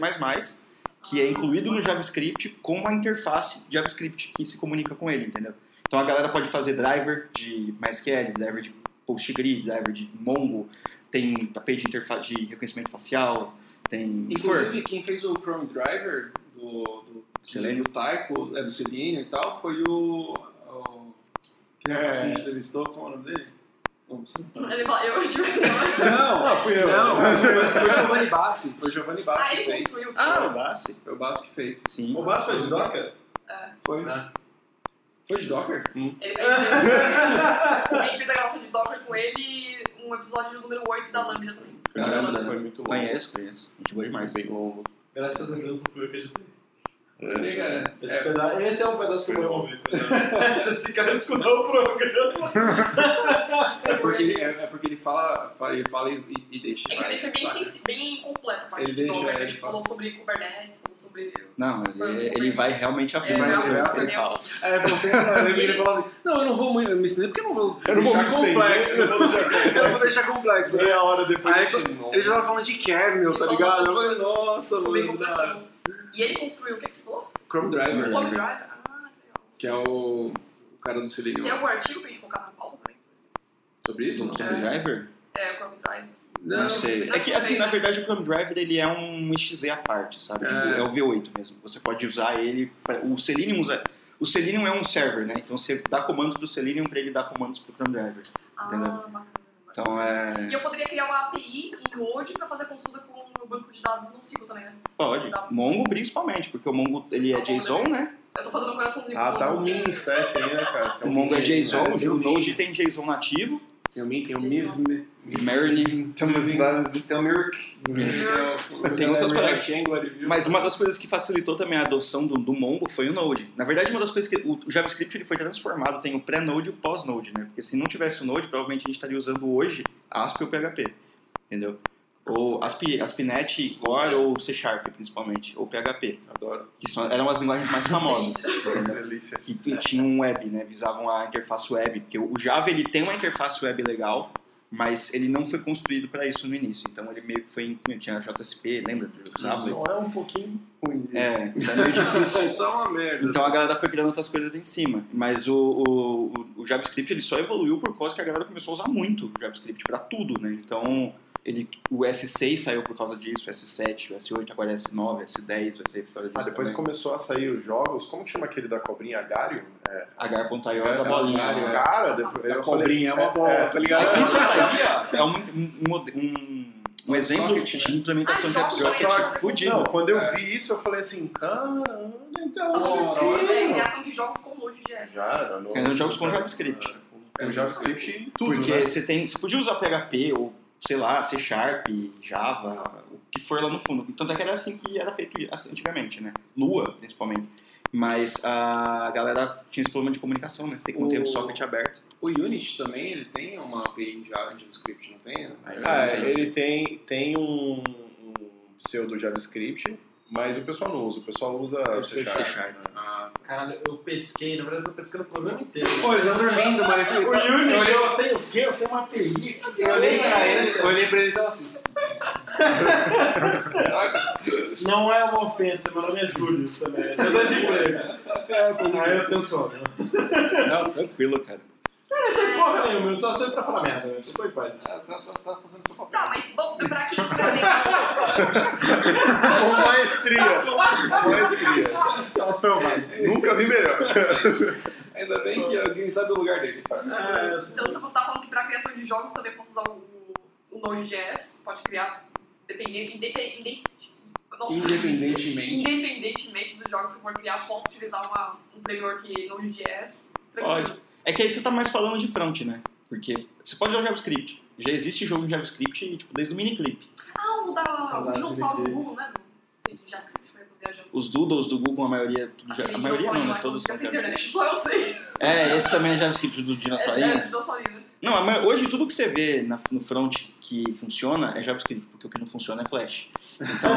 que é incluído no JavaScript com uma interface JavaScript que se comunica com ele, entendeu? Então a galera pode fazer driver de MySQL, driver de PostgreSQL, driver de Mongo, tem API de interface de reconhecimento facial, tem. Inclusive, quem fez o Chrome Driver do, do Selenium. do Taiko, é, do Selenium e tal, foi o. o que que a gente entrevistou, como é o nome dele? Não, não tá. Ele fala, eu Não, Ah, fui eu. não, foi, Giovanni Bassi. Foi o Giovanni Bassi Ah, que fez. Ah, o Bassi. Foi o Bassi que fez. Sim. O Basso foi de Docker? Foi. Ah. Foi de Docker? Ele, ele fez, a gente fez a gravação de Docker com ele e um episódio número 8 da Lambda também. Caramba, Foi muito longo. Conheço, conheço. Gente boa demais. Bem longo. Graças a Deus não fui eu que editei. É, Esse, é, esse é um pedaço que eu vou ouvir. Se esse cara escutar o programa. é porque ele, é, é porque ele fala, fala- ele fala e, e deixa. É que ele foi bem, sensi- bem completo a parte Ele de deixa, Docker, é, que a ele fala. falou sobre Kubernetes, falou sobre... Não, ele, ele vai realmente É, afirmar as vai coisas que ele aprender fala. É, você, ele, ele falou assim: Não, eu não vou muito me estender porque eu não vou Eu não vou deixar me estender, complexo. eu vou deixar Eu não vou complexo. deixar complexo. né? Meia hora depois Aí, Ele já tava falando de kernel, tá ligado? Eu falei, nossa, mano. E ele construiu o que, é que você falou? Chrome Driver, Chrome Chrome Drive? Ah, legal. que é o, o cara do Selenium. Tem algum artigo pra gente colocar na pauta também? Sobre isso? Do Chrome Driver? É, o Chrome Drive. Não, sei. É que, assim, na verdade, o Chrome Driver ele é um exe à parte, sabe? É. Tipo, é o V8 mesmo. Você pode usar ele. Pra... O Selenium usa. O Selenium é um server, né? Então você dá comandos do Selenium para ele dar comandos pro Chrome Driver. Ah, Entendeu? bacana. Então é. E eu poderia criar uma API em Node pra fazer consulta com o banco de dados no ciclo também, né? Pode. Mongo principalmente, porque o Mongo ele é Tá JSON, né? Eu tô fazendo um coraçãozinho. Ah, com tá o mini stack aí, né, cara? Tem O Mongo é JSON, né? o Node tem JSON nativo. Tem o Min, tem o Miv, Meredith. tem o Miv, tem o Mirk. Tem outras paradas. paradas. Mas uma das coisas que facilitou também a adoção do, do Mongo foi o Node. Na verdade, uma das coisas que o, o JavaScript ele foi transformado, tem o pré-Node e o pós-Node, né? Porque se não tivesse o Node, provavelmente a gente estaria usando hoje ASP ou PHP, entendeu? Ou ASP, ASP.NET, Core ou C Sharp, principalmente, ou PHP, Adoro. que são, eram as linguagens mais famosas. Delícia. que tinham web, né? Visavam a interface web, porque o Java ele tem uma interface web legal, mas ele não foi construído para isso no início. Então ele meio que foi tinha JSP, lembra? Tablets. Só é um pouquinho ruim. É, isso é meio difícil. É uma merda. Então a galera foi criando outras coisas em cima. Mas o, o, o- o JavaScript ele só evoluiu por causa que a galera começou a usar muito o JavaScript para tudo, né? Então ele, o S6 saiu por causa disso, o S7, o S8, agora é S9, S10 vai ser por causa disso. Ah, depois também. começou a sair os jogos, como que chama aquele da cobrinha Agario? É, H.io é da bolinha. Agário, né? Cara, depois, A eu cobrinha é uma bola, é, tá ligado? Isso daí ó, é um, um, um, um exemplo Socket, de implementação de Ah, apps fudido. Não, quando eu É. vi isso, eu falei assim, caramba, legal. Aqui. é, criação de jogos com Node.js. Já, no, Criando jogos com JavaScript. Com JavaScript e tudo, Porque né? você tem. Você podia usar PHP ou, sei lá, C Sharp, Java, o que for lá no fundo. Tanto é que era assim que era feito assim, antigamente, né? Lua, principalmente. Mas a galera tinha esse problema de comunicação, né? Você tem que manter o O- socket aberto. O Unity também, ele tem uma API em JavaScript, não tem? Ah, não sei ele tem, tem um, um pseudo JavaScript, mas o pessoal não usa. O pessoal usa Eu C Sharp. C Sharp. Caralho, eu pesquei, na verdade eu tô pescando o programa inteiro. Pô, eles estão dormindo, mano. Eu falei, O tá- eu olhei- eu tenho o quê? Eu tenho uma API. Eu olhei pra ele, eu olhei pra ele e tava assim. Não é uma ofensa, meu nome é Júlio também. Eu tenho dois empregos. Aí eu tenho sono. Não, tranquilo, cara. Não tem porra nenhuma, eu só sei pra falar merda. Eu tô em paz. Tá, tá, tá, tá fazendo seu papel. Tá, mas bom, pra quem, por exemplo. Com maestria. Com maestria. Ela foi uma. Nunca vi melhor. Ainda bem que alguém sabe o lugar dele. Ah, sei. Então você tá falando que pra criação de jogos também posso usar o, o Node.js, pode criar dependendo, independente, nossa, Independentemente. independentemente dos jogos que você for criar, posso utilizar uma, um framework Node.js. Pode. É que aí você tá mais falando de front, né? Porque você pode usar JavaScript. Já existe jogo em JavaScript, tipo, desde o miniclip. Ah, o da o Saudades dinossauro do. Google, né? Os doodles do Google, a maioria... tudo já- a maioria não, né? Todos são JavaScript. internet, só eu sei. É, esse também é JavaScript do É, dinossaurinho. é, dinossaurinho, né? Não, a ma- hoje tudo que você vê na- no front que funciona é JavaScript, porque o que não funciona é Flash. Então,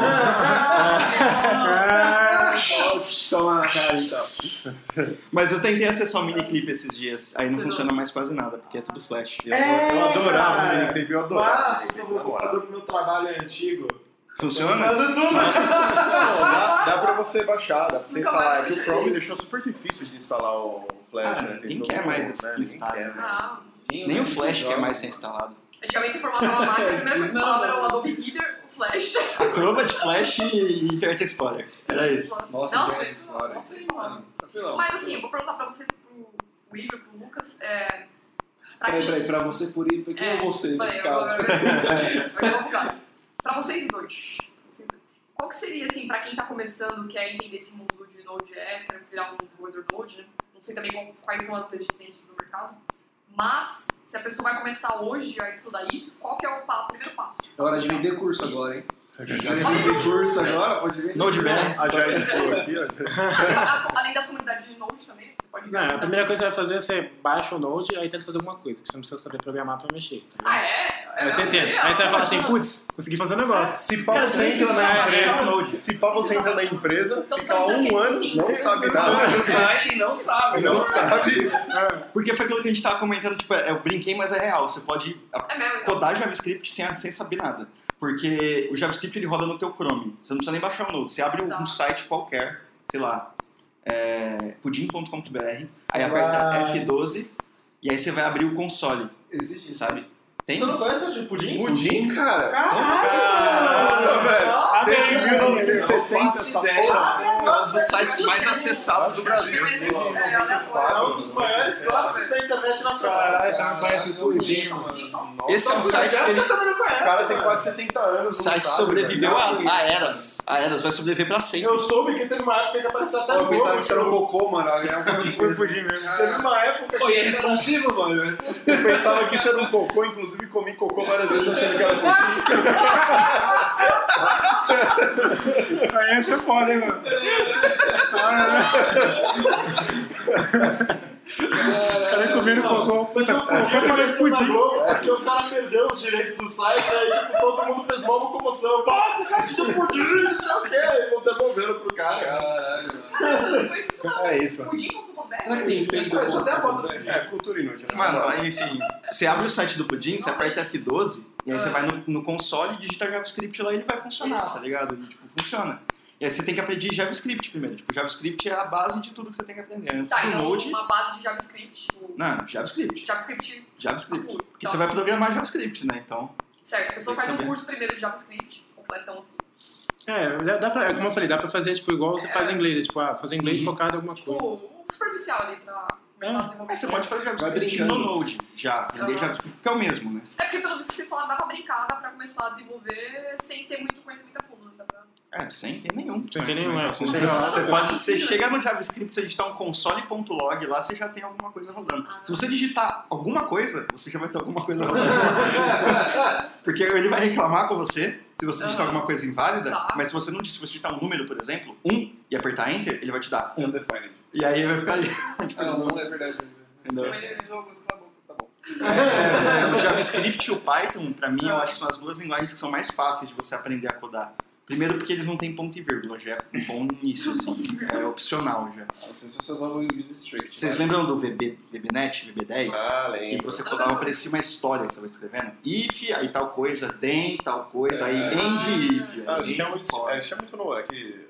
Toma na cara então. mas eu tentei acessar o miniclip esses dias, aí não funciona mais quase nada, porque é tudo Flash. Eu, eu adorava o miniclip, eu adorava. Mas, então, o computador do meu trabalho é antigo. Funciona? Fazendo tudo. Dá, dá pra você baixar, dá pra você Nunca instalar. É que o Chrome deixou super difícil de instalar o Flash, Ah, né? Quer mais né? instalar, né? né? Ah, Nem o Flash quer mais ser instalado. antigamente você formatava a máquina, a primeira coisa que você instalava era o Adobe Reader, Flash. Acrobat, Flash e Internet Explorer. Era isso. Nossa, Nossa, olha, nossa, isso, isso- mano. Mas assim, eu vou perguntar pra você, pro Igor, pro Lucas, é... Pra Peraí, quem- peraí, pra você por ir, quem é você peraí, nesse eu vou- caso? Agora eu. Pra vocês dois, qual que seria, assim, pra quem tá começando, quer entender esse mundo de Node.js, quer virar um desenvolvedor Node, né? Não sei também qual- quais são as exigências do mercado, mas se a pessoa vai começar hoje a estudar isso, qual que é o primeiro passo? É hora de vender curso agora, hein? Já gente vender curso agora, pode vender. Node.js. a já expôs aqui, ó. As- além das comunidades de Node também, você pode Não, a primeira coisa que você vai fazer é você baixa o Node e aí tenta fazer alguma coisa, que você não precisa saber programar pra mexer. Tá Ah, ligado? é? Aí você entende. Aí você vai falar assim, putz, consegui fazer um negócio. Se pá, você entra na empresa, se pá, você entra na empresa, Então, fica um ano, não sabe Não, nada. você sai e não sabe. Não sabe. Porque foi aquilo que a gente tava comentando, tipo, é, eu brinquei, mas é real. Você pode É então. codar JavaScript sem, sem saber nada. Porque o JavaScript ele roda no teu Chrome. Você não precisa nem baixar o Node. Você abre um- Tá. um site qualquer, sei lá, é, pudim.com.br, aí aperta Mas- F12 e aí você vai abrir o console, Existe sabe? Tem? Você não conhece o tipo pudim? Pudim, cara. Caralho! Nossa, velho. Nossa, Desde velho. 1970 essa porra. É um dos sites mais acessados do Brasil. É, É um dos maiores clássicos da internet nacional. Caralho, você não conhece o Pudim, mano. Esse é um site que ele, você também não O cara tem quase 70 anos. o site sobreviveu velho. a, a eras. A eras vai sobreviver pra sempre. Eu soube que teve uma época que apareceu até Eu pensava que você era um cocô, mano. É um pudim. Foi Pudim mesmo. Teve uma época Pô, e é que... responsivo, mano. É. Eu pensava que isso era um cocô, inclusive comi cocô várias vezes achando que era cocô. Aí você pode, hein, mano. O cara Comendo cocô. Puta, eu falei pudim. Porque o cara perdeu os direitos do site, aí tipo, todo mundo fez uma locomoção. Bota o site do pudim, não sei o quê. E vão devolvendo pro cara. Caralho, mano. É isso. Pudim.com.br. Será que tem peito? Isso, isso até a foto do pudim. É, cultura inútil. né? Mano, aí, enfim, você abre o site do Pudim, você aperta F12, e aí você Ah. vai no, no console e digita JavaScript lá e ele vai funcionar, tá ligado? E, tipo, funciona. E aí você tem que aprender JavaScript primeiro. Tipo, JavaScript é a base de tudo que você tem que aprender. Antes Tá, do então Node, uma base de JavaScript, tipo, não, JavaScript. JavaScript, JavaScript. Tá. Porque você vai programar JavaScript, né? Então, certo. A pessoa faz um saber. curso primeiro de JavaScript, completão assim. É, dá- pra, como eu falei, dá pra fazer tipo, igual você faz em inglês. Tipo, ah, fazer inglês Uhum. focado em alguma coisa. Tipo, um superficial ali pra começar a desenvolver. aí você pode fazer JavaScript no Node, já. Aprender Aham. JavaScript, que é o mesmo, né? É porque pelo visto vocês falaram, dá pra brincar, dá pra começar a desenvolver sem ter muito conhecimento a fundo, né? Dá pra- É, sem ter nenhum. Sem ter nenhum, é. Você chega lá, Você, faz, você chega no JavaScript, você digitar um console.log lá, você já tem alguma coisa rodando. Ah. Se você digitar alguma coisa, você já vai ter alguma coisa rodando. Porque ele vai reclamar com você se você digitar Aham. alguma coisa inválida, Tá. mas se você não se você digitar um número, por exemplo, 1, e apertar Enter, ele vai te dar 1. Undefined. E aí vai ficar ali. Ah, não, não é verdade. A boca, tá bom. É, o JavaScript e o Python, pra mim, eu acho que são as duas linguagens que são mais fáceis de você aprender a codar. Primeiro porque eles não têm ponto e vírgula, já é um bom início, assim. É opcional já. Não sei se você usava o Use Strict. Vocês lembram do VB, VBNet, VB10? Ah, Que lembro. você codava, parecia uma história que você vai escrevendo. If, aí tal coisa, then, tal coisa, aí É. end if. Ah, aí isso end muito, for. é, muito no. É que.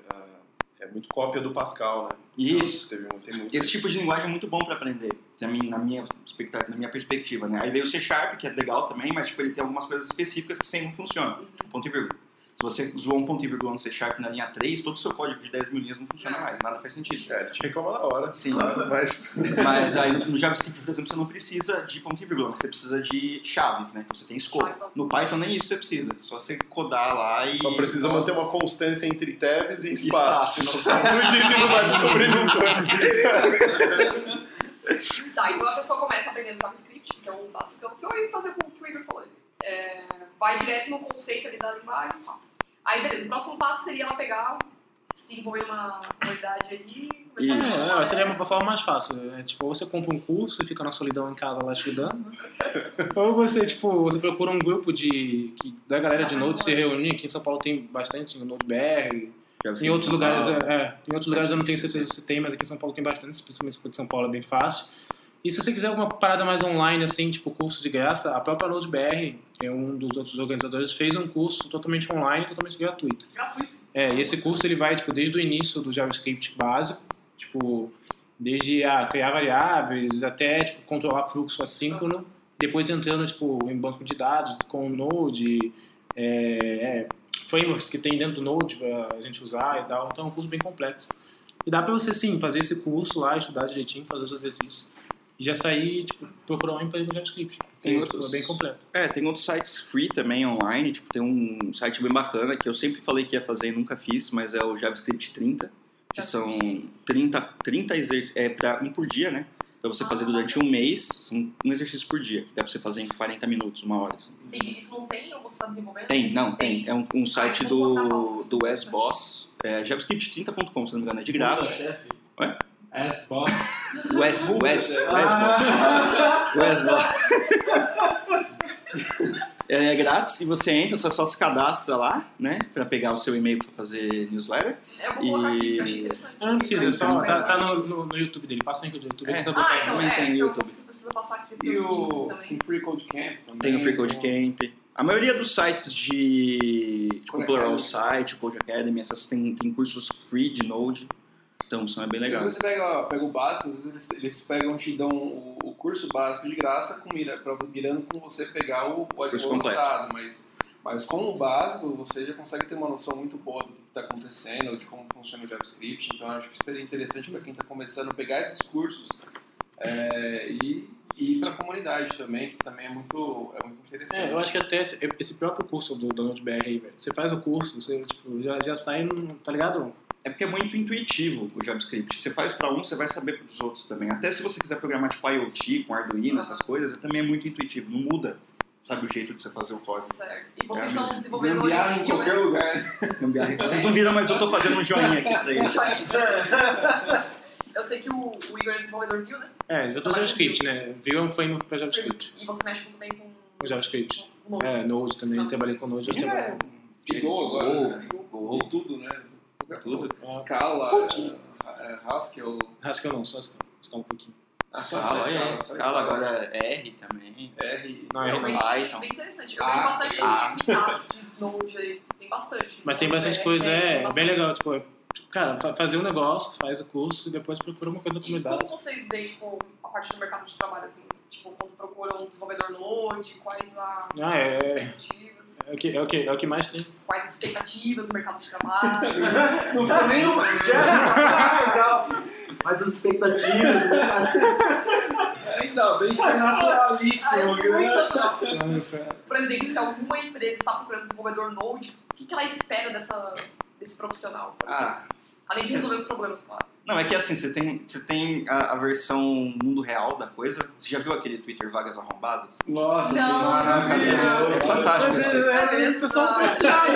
É muito cópia do Pascal, né? Isso. Teve, tem muito. Esse tipo de linguagem é muito bom pra aprender, na minha, na minha, expectativa, na minha perspectiva, né? Aí veio o C Sharp, que é legal também, mas tipo, ele tem algumas coisas específicas que sem não funcionam, tipo ponto e vírgula. Se você zoou um ponto e vírgula no C Sharp na linha 3, todo o seu código de 10 mil linhas não funciona Não. mais, nada faz sentido. É, ele te reclama na hora. Sim. Claro, mas. Mas aí no JavaScript, por exemplo, você não precisa de ponto e vírgula, você precisa de chaves, né? Você tem escopo. No Python nem isso você precisa, é só você codar lá e... Só precisa manter uma constância entre tabs e Espaço. espaço. Senão você tá e não vai descobrir nunca. Tá, então a pessoa começa aprendendo JavaScript, então basicamente, ia fazer com o que o Igor falou, é, vai direto no conceito ali da linguagem, pá. Aí beleza, o próximo passo seria ela pegar, se envolver numa comunidade aí, começar a Isso. É, seria uma forma mais fácil. É, tipo, ou você compra um curso e fica na solidão em casa lá estudando. ou você, tipo, você procura um grupo de, que, da galera de Node se reunir. Aqui em São Paulo tem bastante no Node BR. JavaScript Em outros lugares, é, é, em outros lugares eu não tenho certeza se tem, mas aqui em São Paulo tem bastante, principalmente se for de São Paulo é bem fácil. E se você quiser alguma parada mais online, assim, tipo curso de graça, a própria Node BR, é um dos outros organizadores, fez um curso totalmente online, totalmente gratuito. Gratuito. É, e esse curso ele vai tipo desde o início do JavaScript básico, tipo desde a criar variáveis até tipo controlar fluxo assíncrono, depois entrando tipo em banco de dados com o Node, é, é, frameworks que tem dentro do Node para a gente usar e tal. Então é um curso bem completo. E dá para você sim fazer esse curso lá, estudar direitinho, fazer os exercícios e já sair tipo procurar um emprego no JavaScript. Tem Porque, tipo, outros- é bem completo. É, tem outros sites free também online, tipo, tem um site bem bacana que eu sempre falei que ia fazer e nunca fiz, mas é o JavaScript 30, que são 30, 30 exercícios, é pra um por dia, né? Pra você fazer Ah. durante um mês, um, um exercício por dia, que dá pra você fazer em 40 minutos, uma hora. Assim. Tem, isso não tem ou você tá desenvolvendo? Tem, não, tem. É um, um site Ah, eu vou botar do, do no Wes site. Boss, é, javascript30.com, se não me engano, é de graça. chefe. Ué? S, boss. Wes, Wes, Wes Ah. É grátis e você entra, você só se cadastra lá, né? Pra pegar o seu e-mail pra fazer newsletter. Eu vou colocar aqui, eu achei E-. Não, não precisa, é só, Então, tá, tá no, no, no YouTube dele, passa o link do YouTube, É. você Ah, botar então Também é, tem no YouTube. você precisa passar aqui os E o. também. Tem Free Code Camp também. Tem o Free Code Camp. A maioria dos sites de tipo, Code Plural Academy. Site, Code Academy, essas tem, tem cursos free de Node. Então, isso é bem Às legal. vezes você pega, pega o básico, às vezes eles, eles pegam te dão o, o curso básico de graça com mira, pra, mirando com você pegar o, o avançado, mas, mas com o básico você já consegue ter uma noção muito boa do que está acontecendo, de como funciona o JavaScript, então acho que seria interessante para quem está começando pegar esses cursos é, e, e ir para a comunidade também, que também é muito, é muito interessante. É, eu acho que até esse, esse próprio curso do Donald BR aí, velho. Você faz o curso, você tipo, já, já sai, tá ligado? É porque é muito intuitivo o JavaScript. Você faz para um, você vai saber para os outros também. Até se você quiser programar tipo IoT, com Arduino, essas coisas, também é muito intuitivo. Não muda, sabe, o jeito de você fazer o código. Certo. E vocês É estão mesmo. desenvolvendo Gambiarra em qualquer né? lugar. Gambiarra. Vocês não viram, mas eu tô fazendo um joinha aqui pra eles. Isso. Eu sei que o, o Igor é desenvolvedor Vue, né? É, eu tô JavaScript, né? Vue é um framework pra JavaScript. E você mexe também com Com JavaScript. com Node. É, Node também, trabalhei com Node. Eu trabalhei é Ligou agora, né? Gol. E tudo, né? Tudo. coisa. Scala, é, é, Haskell. Haskell não, só Scala. Scala um pouquinho. Ah, Scala, Scala, é. Scala agora é R também. R. Não, É R bem, não. Python. bem interessante. Eu Ah, vejo bastante ah. de Node aí. Tem bastante. Mas tem bastante é, coisa, é, tem bem legal. Tipo, é, cara, fa- fazer um negócio, faz o curso e depois procura uma coisa da E comunidade. como vocês veem, tipo, a parte do mercado de trabalho, assim? Tipo, quando procuram um desenvolvedor Node, quais a- Ah, é, as é, expectativas? é, o que, é, o que, é o que mais tem. Quais as expectativas do mercado de trabalho? Não foi nem o mais alto. Mas as expectativas, né? Ainda bem que Ah, naturalíssimo. é. Por exemplo, se alguma empresa está procurando desenvolvedor Node, o que, que ela espera dessa, desse profissional? por exemplo? Ah, Além de resolver os problemas, claro. não, é que assim, você tem, você tem a, a versão mundo real da coisa. Você já viu aquele Twitter Vagas Arrombadas? Nossa, Não, assim, maravilhoso. É fantástico Mas esse. é, é, o pessoal Ah,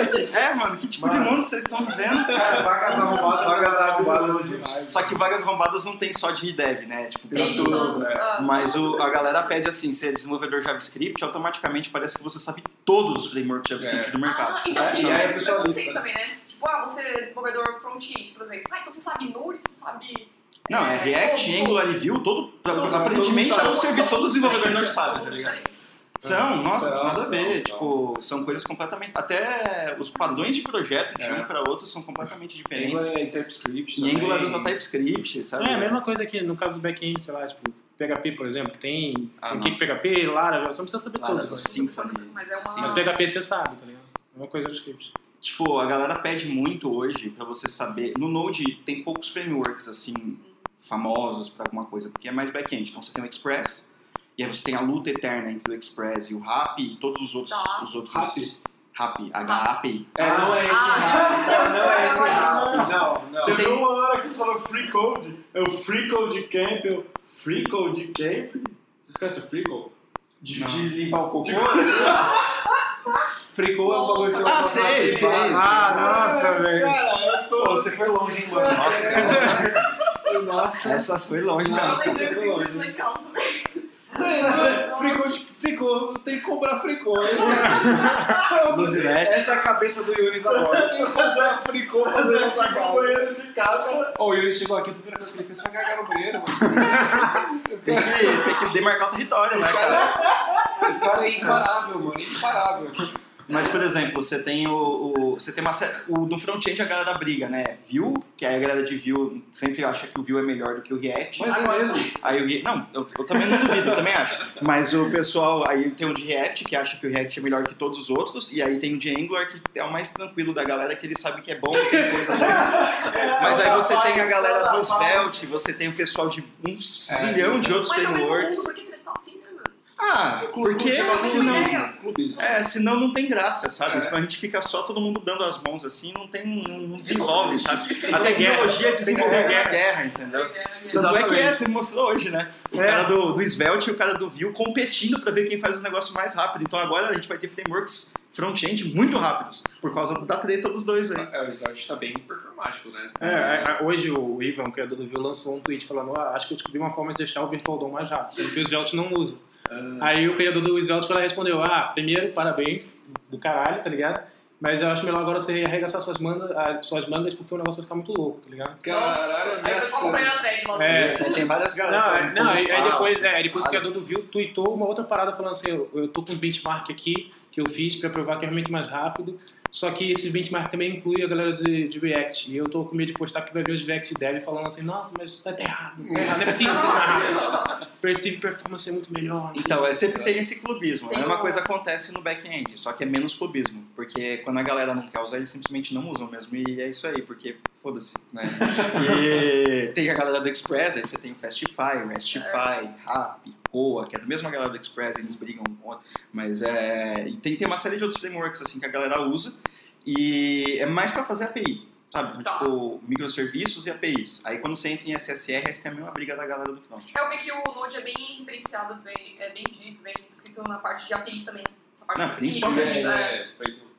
assim. É, mano, que tipo de Mano. mundo vocês estão vivendo, Cara, vagas arrombadas, vagas arrombadas. demais. Só que vagas arrombadas não tem só de dev, né? Tipo, pra Tem tudo. todas. né? ah, Mas o, a galera pede assim, ser desenvolvedor JavaScript, automaticamente parece que você sabe todos os frameworks JavaScript É. do mercado. Ah, então É, isso e aí é a esse pessoa preconceito lista. também, né? Tipo, ah, você é desenvolvedor front-end, por exemplo. Ah, então você sabe Node, você sabe... Não, é React, todos, Angular e. Vue, todo, Todo- aparentemente todo mundo vão sabe. servir todos os desenvolvedores não diferentes, sabem, são tá ligado? São, nossa, nada a ver. tipo, são coisas completamente. Até os padrões de projeto de É. um para outro são completamente diferentes. Angular é TypeScript E. Angular usa TypeScript, sabe? É a mesma coisa que no caso do back-end, sei lá, tipo, PHP, por exemplo, tem, Ah, tem que. PHP, Laravel, você não precisa saber Laravel, tudo. sim. Mas, é uma... mas. PHP você sabe, tá ligado? É uma coisa do script. Tipo, a galera pede muito hoje pra você saber. No Node tem poucos frameworks assim famosos pra alguma coisa, porque é mais back-end. Então você tem o Express, e aí você tem a luta eterna entre o Express e o RAP e todos os outros. Tá. Os outros RAP? RAP, HAPI. É, não é esse Ah, rap. Não, não é esse eu rap. Não, não. Você Você tem- uma hora que vocês falam free code. É o free code camp. É o free code camp. Vocês conhecem o free code? De, de limpar o cocô? Free code é um bagulho que você Ah, sei, sei. Ah, nossa, velho. Cara, eu tô... Pô, você foi longe, hein, mano? Nossa, essa, Nossa. essa foi longe mesmo. mas Nossa, eu foi fico longe. code, free code, tem que comprar code. Luzinete. Essa é a cabeça do Yunis agora. Tenho que fazer a free code, fazer um banheiro de casa. Ô, o Yuri chegou aqui, a primeira coisa que ele fez foi cagar no banheiro, mano. Tem que, tem que demarcar o território, né, cara? O cara é imparável, mano, imparável. Mas, por exemplo, você tem o. o- você tem uma o No front-end a galera briga, né? Vue, que aí a galera de Vue sempre acha que o Vue é melhor do que o React. Mas é mesmo. Aí o Não, eu, eu também não duvido, eu também acho. Mas o pessoal. Aí tem o de React, que acha que o React é melhor que todos os outros. E aí tem o de Angular, que é o mais tranquilo da galera, que ele sabe que é bom e tem coisa boa. Mas aí você tem a galera do Svelte, você tem o pessoal de um zilhão de outros Mas ao mesmo frameworks. mundo, Ah, porque senão. Clubismo. É, senão não tem graça, sabe? É. Senão a gente fica só todo mundo dando as mãos assim, não tem, não, desenvolve, sabe? A tecnologia é desenvolvida ter na guerra, entendeu? Tanto é que é, você mostrou hoje, né? O É. cara do, do Svelte e o cara do Vue competindo pra ver quem faz o negócio mais rápido. Então agora a gente vai ter frameworks front-end muito rápidos, por causa da treta dos dois aí. É, o Svelte tá bem performático, né? É, é, é, hoje o Ivan, o criador do Vue, lançou um tweet falando: ah, acho que eu descobri uma forma de deixar o Virtual DOM mais rápido, sendo que o Svelte não usa. Aí o criador do Svelte foi lá e respondeu: ah, primeiro, parabéns, do caralho, tá ligado? Mas eu acho melhor agora você arregaçar suas, manda, as suas mangas porque o negócio vai ficar muito louco, tá ligado? Caralho, Nossa, aí eu só comprei na thread logo. É. Aí tem várias Não, galera. é- não, aí, aí Ah, depois, é, aí depois o ah, criador do Vue tweetou uma outra parada falando assim, eu, eu tô com um benchmark aqui que eu fiz pra provar que é realmente mais rápido, só que esse benchmark também inclui a galera de, de React, e eu tô com medo de postar porque vai ver os React Dev falando assim, nossa, mas isso aí tá errado, tá errado, não é possível mais rápido, Perceive Performance é muito melhor. Então, é, sempre tem esse clubismo. Tem a mesma coisa acontece no back-end, só que é menos clubismo. Porque quando a galera não quer usar, eles simplesmente não usam mesmo. E é isso aí, porque foda-se, né? E tem a galera do Express, aí você tem o Fastify, o Restify, Rap, Coa, que é da mesma galera do Express, eles brigam um com o outro. Mas é. e tem, tem uma série de outros frameworks assim que a galera usa. E é mais pra fazer API. Sabe? Tá. Tipo, microserviços e APIs. Aí quando você entra em SSR, essa também é uma briga da galera do front. Eu vi que o Node é bem referenciado, bem, é bem dito, bem escrito na parte de APIs também. Essa parte Não, principalmente. É, É,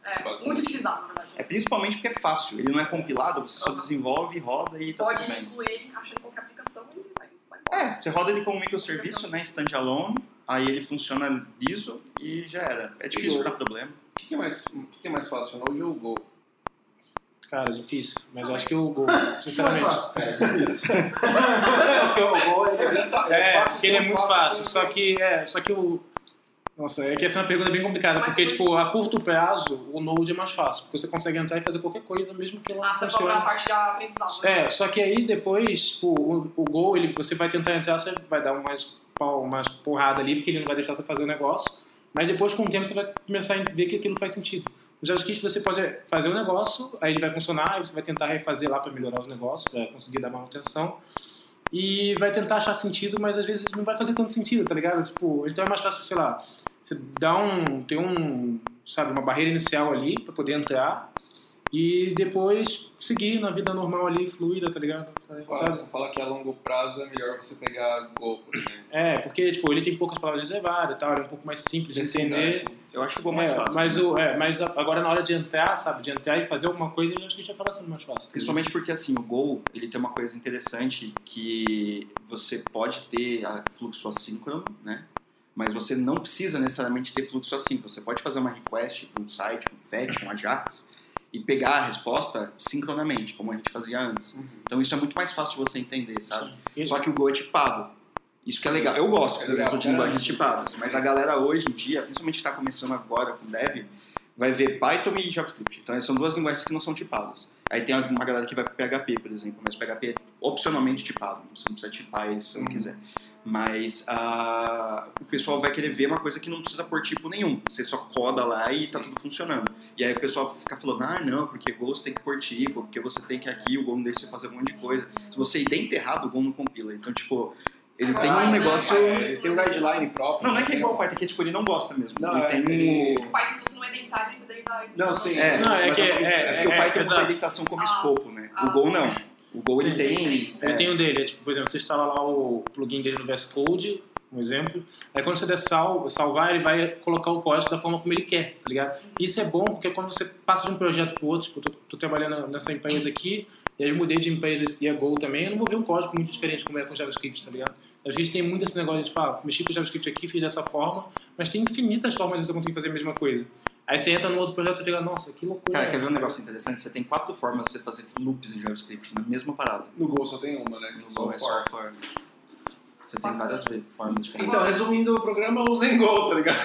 é, muito utilizado, na verdade. É principalmente porque é fácil, ele não é compilado, você só desenvolve, roda e tá Pode tudo bem. incluir ele, encaixa em qualquer aplicação. e vai, vai. É, você roda ele como microserviço, né? Standalone, aí ele funciona liso e já era. É difícil dar problema. O que, que é mais, o que, que é mais fácil, Node ou Go? Cara, difícil. Mas eu acho que o O que é mais sinceramente. fácil? É difícil. Porque o Go é É, fácil, porque ele é tão muito fácil. Só que, é, só que o. Nossa, é que essa é uma pergunta bem complicada, Mas porque, hoje- tipo, a curto prazo, o Node é mais fácil, porque você consegue entrar e fazer qualquer coisa, mesmo que ela Ah, não você vai funcione. parte de aprendizado. né? É, só que aí depois, tipo, o, o Go, ele, você vai tentar entrar, você vai dar umas, umas porrada ali, porque ele não vai deixar você fazer o negócio, mas depois, com o tempo, você vai começar a ver que aquilo faz sentido. No JavaScript, você pode fazer o negócio, aí ele vai funcionar, aí você vai tentar refazer lá para melhorar os negócios, para conseguir dar manutenção, e vai tentar achar sentido, mas às vezes não vai fazer tanto sentido, tá ligado? Tipo, então é mais fácil, sei lá, você dá um, tem um, sabe, uma barreira inicial ali para poder entrar, e depois seguir na vida normal ali, fluida, tá ligado? Fala- Sabe? Você fala que a longo prazo é melhor você pegar Go, por exemplo. É, porque tipo, ele tem poucas palavras reservadas e tal, ele é um pouco mais simples de Sim, entender. assim. Eu acho o Go mais É, fácil. mas, né? o, é, mas agora na hora de entrar, sabe, de entrar e fazer alguma coisa, eu acho que já acaba sendo mais fácil. Principalmente porque assim, o Go, ele tem uma coisa interessante que você pode ter a fluxo assíncrono, né? Mas você não precisa necessariamente ter fluxo assíncrono. Você pode fazer uma request para um site, um fetch, um Ajax e pegar a resposta sincronamente, como a gente fazia antes. Uhum. Então isso é muito mais fácil de você entender, sabe? Isso. Só que o Go é tipado. Isso que é legal. Eu gosto, É por legal, exemplo, de linguagens tipadas. Mas a galera hoje em dia, principalmente está começando agora com Dev, vai ver Python e JavaScript. Então são duas linguagens que não são tipadas. Aí tem uma galera que vai para PHP, por exemplo, mas PHP é opcionalmente tipado. Você não precisa tipar ele se você não Uhum. quiser. Mas ah, o pessoal vai querer ver uma coisa que não precisa pôr tipo nenhum. Você só coda lá e tá tudo funcionando. E aí o pessoal fica falando, ah não, porque Go você tem que pôr tipo, porque você tem que aqui, o Go não deixa você fazer um monte de coisa. Se você identa errado, o Go não compila. Então, tipo, ele tem um Ah, negócio... é, Ele tem um guideline próprio. Não, não é que é tem igual o Python, é que tipo, ele não gosta mesmo. Não, ele é, tem ele- um... O Python, se você não é dentário, ele daí vai... Não, sim. É, Não, é que a- é- É porque o é, Python usa a editação como Ah. escopo, né? Ah. O Go não. O Go ele Sim, tem... Ele é, tem o dele, é tipo, por exemplo, você instala lá o plugin dele no VS Code, um exemplo, aí quando você der sal, salvar, ele vai colocar o código da forma como ele quer, tá ligado? Isso é bom porque quando você passa de um projeto pro outro, tipo, eu tô, tô trabalhando nessa empresa aqui, e aí eu mudei de empresa e a Go também, eu não vou ver um código muito diferente como é com JavaScript, tá ligado? A gente tem muito esse negócio de, tipo, ah, mexi com JavaScript aqui, fiz dessa forma, mas tem infinitas formas de você conseguir fazer a mesma coisa. Aí você entra no outro projeto e fica, nossa, que loucura. Cara, quer ver um negócio interessante? Você tem quatro formas de você fazer loops em JavaScript na mesma parada. No Go só tem uma, né? No Só Go é só for. Você tem várias formas diferentes. Então, resumindo o programa, usem Go, tá ligado?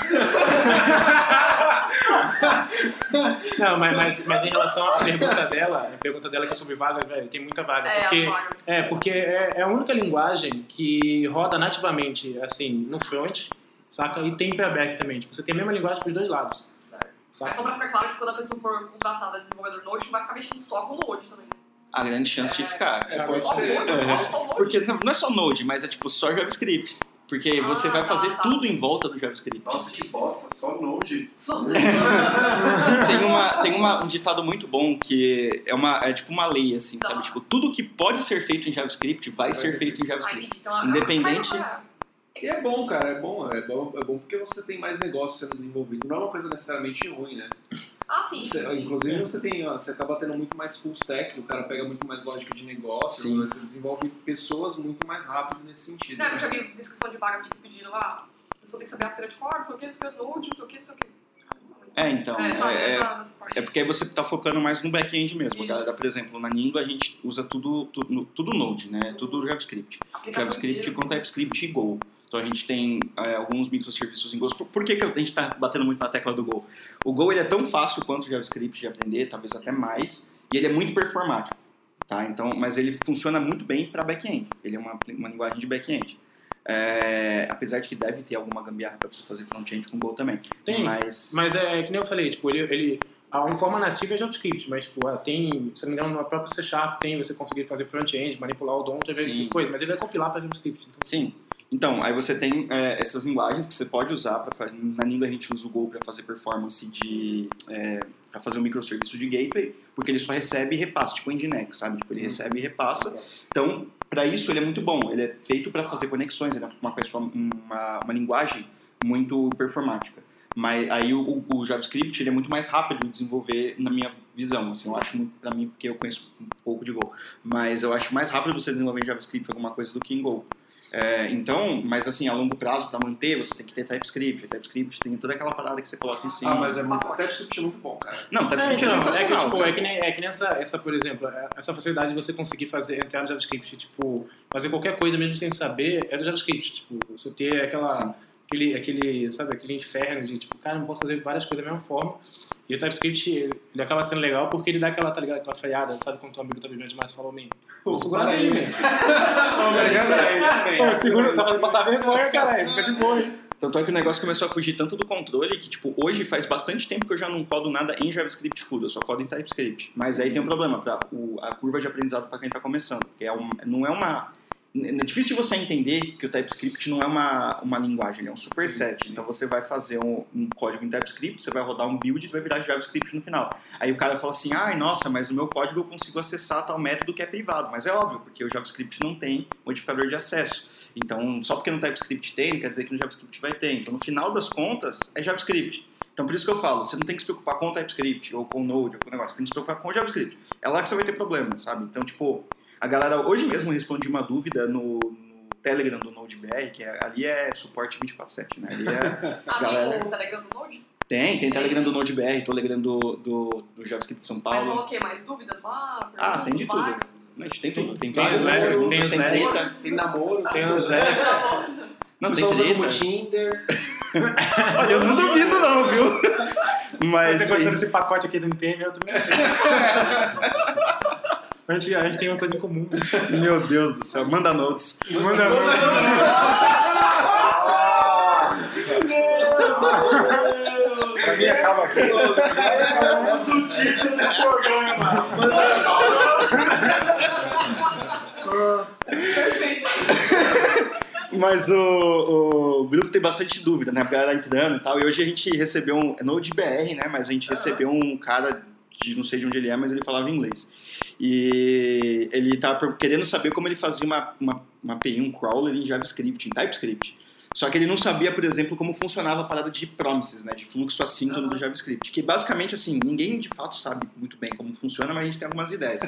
Não, mas, mas, mas em relação à pergunta dela, a pergunta dela que é sobre vagas, velho, tem muita vaga. É, porque, é, porque é, é a única linguagem que roda nativamente, assim, no front, saca? E tem pra back também. Tipo, você tem a mesma linguagem pros dois lados, Certo. Saca? só pra ficar claro que quando a pessoa for contratada a desenvolvedor Node, vai ficar mexendo só com Node também. né? A grande chance de É. ficar. É, pode Só ser. Node, só, só Node. Porque não não é só Node, mas é tipo só JavaScript. Porque você Ah, vai tá, fazer tá. tudo em volta do JavaScript. Nossa, que bosta, só Node. Só- Tem, uma, tem uma, um ditado muito bom que é, uma, é tipo uma lei, assim, Tá. sabe? Tipo, tudo que pode ser feito em JavaScript vai, Vai ser ser feito em JavaScript. entendi. Então, Independente- é- E é bom, cara, é bom, é bom, é bom porque você tem mais negócio sendo desenvolvido. Não é uma coisa necessariamente ruim, né? Ah, sim. Você- sim. inclusive você tem, ó, você acaba tendo muito mais full stack, o cara pega muito mais lógica de negócio, Sim. você desenvolve pessoas muito mais rápido nesse sentido. Não, né? eu já vi descrição de vagas tipo pedindo, ah, a pessoa tem que saber aspirante core, não sei o que, não sei o que, Node, não sei o que, não sei o que. É, então, É, é- parte. É porque aí você tá focando mais no back-end mesmo. Galera, por exemplo, na Nindo a gente usa tudo, tudo, tudo Node, né? Tudo JavaScript. Aplicação JavaScript com TypeScript e Go. Então a gente tem é, alguns microserviços em Go. Por, por que, que a gente está batendo muito na tecla do Go? O Go ele é tão fácil quanto o JavaScript de aprender, talvez até mais, e ele é muito performático. Tá? Então, mas ele funciona muito bem para back-end. Ele é uma, uma linguagem de back-end. É, apesar de que deve ter alguma gambiarra para você fazer front-end com Go também. Tem, Mas, Mas é que nem eu falei, tipo, ele, ele a uma forma nativa é JavaScript, mas tipo, ah, tem, se não me engano, na própria C Sharp tem você conseguir fazer front-end, manipular o DOM, vezes Sim. coisa, mas ele vai compilar para JavaScript. Então, Sim. Então, aí você tem é, essas linguagens que você pode usar fazer. Na Nindo a gente usa o Go para fazer performance de. É, para fazer um microserviço de gateway, porque ele só recebe e repassa, tipo o Nginx, sabe? Tipo, ele recebe e repassa. Então, para isso ele é muito bom. Ele é feito para fazer conexões, ele é uma, pessoa, uma, uma linguagem muito performática. Mas aí o, o JavaScript ele é muito mais rápido de desenvolver na minha visão. Assim, eu acho para mim porque eu conheço pouco de Go. Mas eu acho mais rápido você desenvolver em JavaScript alguma coisa do que em Go. É, então, mas assim, a longo prazo, para manter, você tem que ter TypeScript. TypeScript tem toda aquela parada que você coloca em cima. Ah, mas é muito. TypeScript é muito bom, cara. Não, É, TypeScript é, então, é que, sensacional. tipo, é que nem, é que nem essa, essa, por exemplo, é- essa facilidade de você conseguir fazer, entrar no JavaScript, tipo, fazer qualquer coisa mesmo sem saber, é do JavaScript. Tipo, você ter aquela, Sim. Aquele, aquele, sabe, aquele inferno de, tipo, cara, não posso fazer várias coisas da mesma forma. E o TypeScript, ele, ele acaba sendo legal porque ele dá aquela, tá ligado, aquela freada, sabe quando teu amigo tá bebendo demais e falou, mim. Pô, guarda aí, velho. Pô, segura, tá fazendo passar vergonha, caralho, fica de boa, hein? Tanto é que o negócio começou a fugir tanto do controle que, tipo, hoje faz bastante tempo que eu já não codo nada em JavaScript puro, eu só codo em TypeScript. Mas aí tem um problema, pra, o, a curva de aprendizado para quem está começando, porque é um, não é uma... É difícil de você entender que o TypeScript não é uma, uma linguagem, ele é um superset. Então você vai fazer um, um código em TypeScript, você vai rodar um build e vai virar JavaScript no final. Aí o cara fala assim, ai, nossa, mas no meu código eu consigo acessar tal método que é privado. Mas é óbvio, porque o JavaScript não tem modificador de acesso. Então, só porque no TypeScript tem, não quer dizer que no JavaScript vai ter. Então, no final das contas, é JavaScript. Então, por isso que eu falo, você não tem que se preocupar com o TypeScript, ou com o Node, ou com o negócio. Você tem que se preocupar com o JavaScript. É lá que você vai ter problema, sabe? Então, tipo, a galera... Hoje mesmo eu respondi uma dúvida no, no Telegram do NodeBR, que é- ali é suporte 24/7, né? Ali é... Ah, Galera. tem o Telegram do Node? Tem, tem Telegram do NodeBR, Telegram do, do, do JavaScript de São Mas Paulo. falou o quê? Mais dúvidas lá? Ah, tem de tudo. Não, a gente tem tudo. Tem Tem Slack, perguntas, tem tem treta. Tem namoro, Tem uns velhos. Não, tem treta. Tinder. Olha, eu não duvido não, viu? Mas... Você gostou desse pacote aqui do NPM, eu também. a, gente, a gente tem uma coisa em comum. Meu Deus do céu, manda notes. Manda Pra mim acaba aqui. Esse é o título do programa. Perfeito. Mas o, o grupo tem bastante dúvida, né? A galera entrando e tal. E hoje a gente recebeu um. É no de BR, né? Mas a gente recebeu um cara de não sei de onde ele é, mas ele falava inglês. E ele tava querendo saber como ele fazia uma, uma, uma API, um crawler em JavaScript, em TypeScript. Só que ele não sabia, por exemplo, como funcionava a parada de promises, né? De fluxo assíncrono do JavaScript. Que basicamente, assim, ninguém de fato sabe muito bem como funciona, mas a gente tem algumas ideias.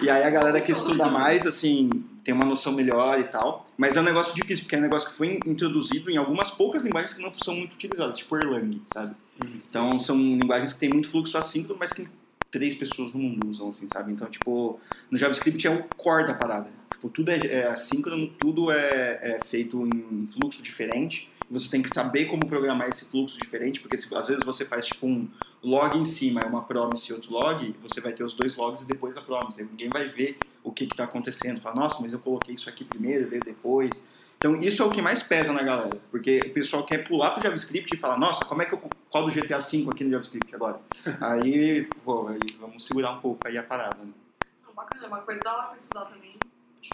E aí a galera que estuda mais, assim, tem uma noção melhor e tal. Mas é um negócio difícil, porque é um negócio que foi introduzido em algumas poucas linguagens que não são muito utilizadas, tipo Erlang, sabe? Então são linguagens que tem muito fluxo assíncrono, mas que três pessoas no mundo usam, assim, sabe? Então, tipo, no JavaScript é o core da parada. Tipo, tudo é, é assíncrono, tudo é, é feito em fluxo diferente. Você tem que saber como programar esse fluxo diferente, porque se, às vezes você faz tipo um log em cima, é uma promise e outro log, você vai ter os dois logs e depois a promise. Aí ninguém vai ver o que está acontecendo. Fala, nossa, mas eu coloquei isso aqui primeiro, veio depois. Então isso é o que mais pesa na galera, porque o pessoal quer pular pro JavaScript e falar, nossa, como é que eu codo o GTA V aqui no JavaScript agora? aí, pô, aí vamos segurar um pouco aí a parada. Né? Não, bacana, é uma coisa da hora pra estudar também.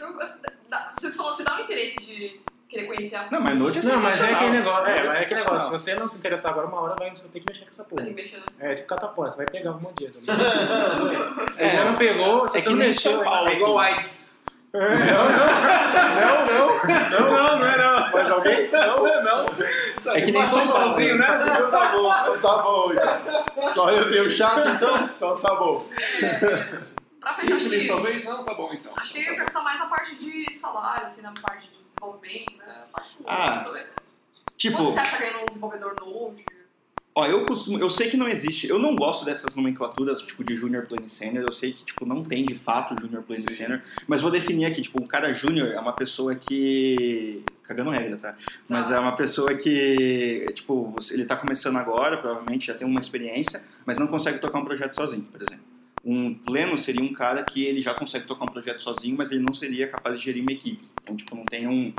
Eu, eu- dá- vocês falam, você dá um interesse de querer conhecer a Não, mas Node é Não, mas é aquele negócio. É, mas é aquele negócio. Se você não se interessar agora, uma hora vai, você ter que mexer com essa porra. Tem que mexer, né? É tipo catapora, você vai pegar algum dia. Tá ligado? Se você não pegou, se É você que não mexeu. É igual AIDS. Não, não. Não, não, não é não. Mais alguém? Não, não. É que nem Passou sozinho, né? Então tá bom, então tá bom. Então. Só eu tenho chato, então? Então tá bom. Pra fechar, que, talvez? Não, tá bom então. acho que eu ia perguntar mais a parte de salário, assim, na parte de desenvolvimento, né? A parte de Ah. Tipo, Quanto você acha ganhando um desenvolvedor Node? Ó, eu costumo, eu sei que não existe, eu não gosto dessas nomenclaturas tipo de junior plane senior, eu sei que tipo não tem de fato junior plane senior, mas vou definir aqui, tipo, um cara júnior é uma pessoa que cagando regra, tá? Mas Tá. é uma pessoa que, tipo, ele tá começando agora, provavelmente já tem uma experiência, mas não consegue tocar um projeto sozinho, por exemplo. Um pleno seria um cara que ele já consegue tocar um projeto sozinho, mas ele não seria capaz de gerir uma equipe. Então, tipo, não tem um,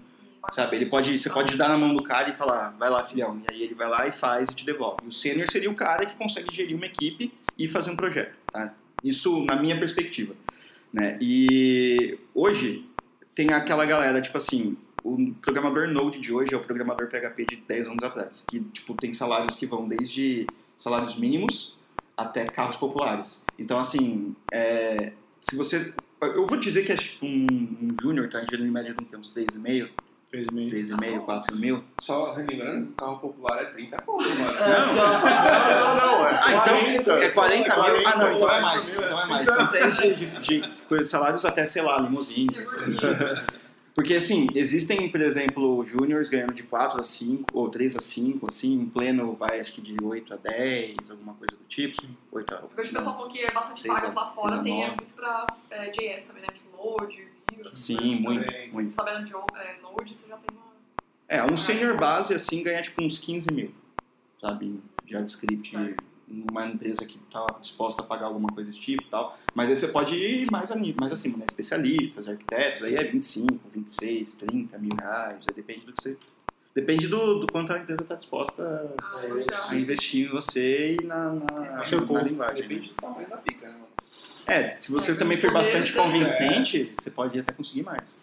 Sabe, ele pode, você pode dar na mão do cara e falar, vai lá, filhão. E aí ele vai lá e faz e te devolve. O sênior seria o cara que consegue gerir uma equipe e fazer um projeto, tá? Isso na minha perspectiva, né? E hoje tem aquela galera, tipo assim, o programador Node de hoje é o programador PHP de 10 anos atrás, que tipo tem salários que vão desde salários mínimos até carros populares. Então assim, é, se você eu vou dizer que é tipo um, um júnior tá em média um, quê? uns 3,5 3,5. 3,5, 4 mil. Só relembrando, carro popular é 30 conto, mano. Não, não, não, é Ah, então 40. é 40 mil? Ah, não, então é 40 mais. Então é mais. Então tem de, de, de coisas, salários até, sei lá, limusine. essas coisas. Porque, assim, existem, por exemplo, júniors ganhando de 4 a 5, ou 3 a 5, assim, em pleno vai, acho que de 8 a 10, alguma coisa do tipo. 8 a... Eu vejo o pessoal falando que é bastante pagas lá fora, tem é muito pra é, JS também, né? Tipo Node, Essas Sim, muito, Também. muito. Sabendo de é, Node, você já tem uma... É, um senior base, assim, ganha, tipo, uns 15 mil, sabe, JavaScript, numa empresa que tá disposta a pagar alguma coisa desse tipo e tal. Mas aí você pode ir mais, mais acima, né? Especialistas, arquitetos, aí é 25, 26, 30 mil reais, aí depende do que você... Depende do, do quanto a empresa está disposta Ah, É, a investir em você e na, na, na corpo. linguagem. né? Depende do tamanho da pica, né? É, se você É, também for bastante convincente, você pode até conseguir mais.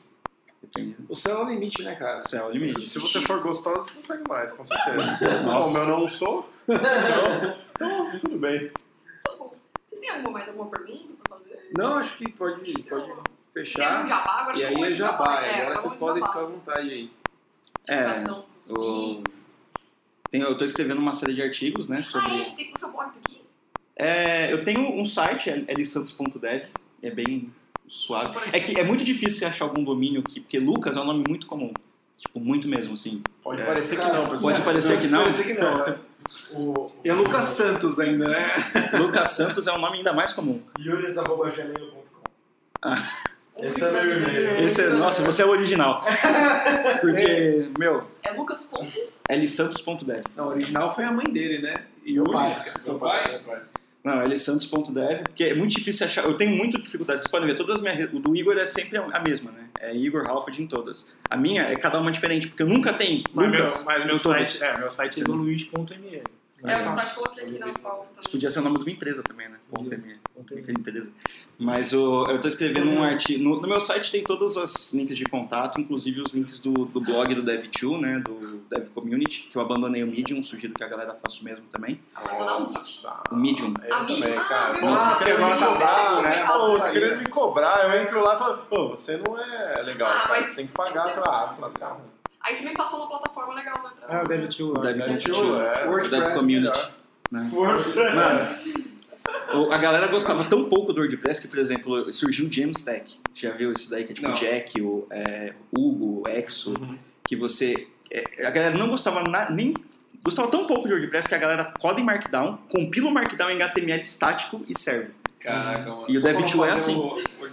Depende. O céu é o limite, né, cara? Esse é o limite. Se você for gostosa, você consegue mais, com certeza. Nossa. Como eu não sou, então, então tudo bem. Vocês têm alguma, mais alguma pergunta pra fazer? Não, acho que pode, pode Tem algum fechar. jabá? Agora E aí é o jabá. É, Agora vocês podem jabá. ficar à vontade aí. É, o- tem, eu tô escrevendo uma série de artigos, né, sobre... Ah, esse tem o seu blog aqui? É, eu tenho um site, lsantos.dev, é bem suave. É que é muito difícil você achar algum domínio aqui, porque Lucas é um nome muito comum. Tipo, muito mesmo, assim. Pode É. parecer que não, pessoal. Pode parecer que não. Parecer que não, né? O E é Lucas Santos ainda, né? Lucas Santos é um nome ainda mais comum. yuris.gmail.com Esse é meu e-mail. Esse é, nossa, você é o original. Porque, meu, É Lucas lsantos.dev. Não, o original foi a mãe dele, né? E o pai. Seu pai. meu pai. Não, lsantos.dev, porque é muito difícil achar. Eu tenho muita dificuldade. Vocês podem ver, todas as minhas. O do Igor é sempre a mesma, né? É Igor Halford em todas. A minha é cada uma diferente, porque eu nunca tenho Mas meu, Lucas mas meu em todas. site, é, meu site é luiz.me. É, o seu site coloquei aqui na pauta Isso também. podia ser o nome de uma empresa também, né? Ponto. .me. Empresa. Mas o, eu tô escrevendo um artigo. No, no meu site tem todos os links de contato, inclusive os links do, do blog do Dev2, né? Do Dev Community, que eu abandonei o Medium, sugiro que a galera faça o mesmo também. Um Nossa. O Medium. Eu A também, cara. Ah, Pô, viu? tá querendo Ah, me sim. cobrar, né? Pô, tá querendo me cobrar. Eu entro lá e falo, pô, você não é legal, Ah, cara. mas Você tem que pagar a tua tem. aço, lascar. Aí você me passou uma plataforma legal, né? pra- É, o Dev2 lá. Dev É, é. O Dev Community. Né? Mano, o- a galera gostava tão pouco do WordPress que, por exemplo, surgiu o Jamstack. Já viu isso daí? Que é tipo Não. o Jack, o é, Hugo, o Exo. Que você. é, a galera não gostava na- nem. Gostava tão pouco de WordPress que a galera coda em Markdown, compila o Markdown em HTML estático e serve. Caraca, mano. E o Só pra Dev2 não é assim. o WordPress.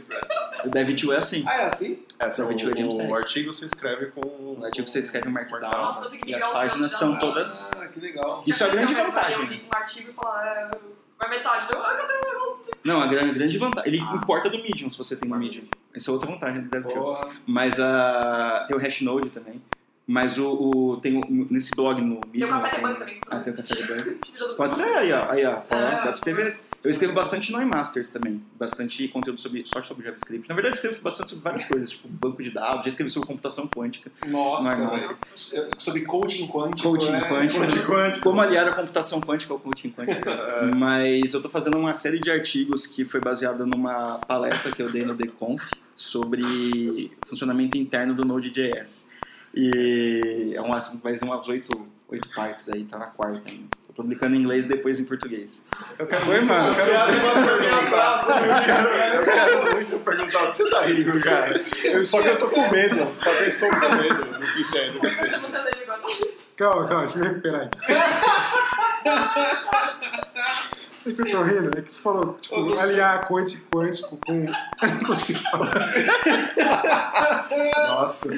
O Dev2 é assim. Ah, é assim? Essa, Dev2 é o, Jamstack. o artigo você escreve com... O artigo você escreve em Markdown. Nossa, E as páginas são todas. Ah, que legal. Isso é a grande vantagem. Eu li um artigo e falar, é, vai metade. Eu, ah, cadê o negócio? Não, a grande, grande vantagem. Ele Ah. importa do Medium se você tem no Medium. Essa é outra vantagem do Dev2. Porra. Mas a. Tem o Hashnode também. Mas o. o- tem o, nesse blog no Tem Medium. o café de tem- banho também. Ah, tem o café de do- Pode ser aí, ó. Aí, ó. Pô, É, dá pra escrever. Eu escrevo bastante no iMasters também. Bastante conteúdo sobre, só sobre JavaScript. Na verdade, eu escrevo bastante sobre várias coisas, tipo banco de dados. Já escrevi sobre computação quântica. Nossa, sobre coaching quântico. Coaching né? quântico. Como aliar a computação quântica ao coaching quântico. Mas eu tô fazendo uma série de artigos que foi baseada numa palestra que eu dei no TheConf sobre funcionamento interno do Node.js. E é umas, vai ser umas oito, oito partes aí, tá na quarta ainda. Tô publicando em inglês e depois em português. Eu quero Foi, mano. Eu quero muito perguntar. Eu quero, eu quero muito perguntar o que você tá rindo, cara. Eu- só que eu tô com medo. Só que eu estou com medo do que isso é. Agora. Calma, calma, deixa eu me recuperar aqui. Sei que eu tô rindo, é que você falou, tipo, aliar quântico quântico com. Eu não consigo falar. Nossa.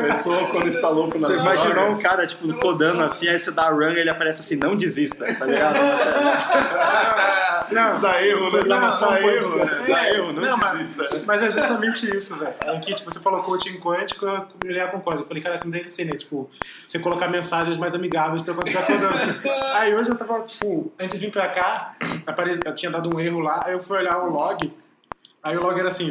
Pessoa quando está louco na Você imaginou um cara, tipo, codando assim, aí você dá run e ele aparece assim, não desista, tá ligado? Não, Dá erro, né? Dá, dá erro, né? Dá É, erro, não, não, mas- desista. Mas é justamente isso, velho. Em que, tipo, você falou coaching quântico, eu já concordo. Eu falei, cara, com DLC, né? Tipo, você colocar mensagens mais amigáveis pra quando você vai codando. aí hoje eu tava, tipo, antes de vir pra cá, apare... eu tinha dado um erro lá, aí eu fui olhar o log, aí o log era assim,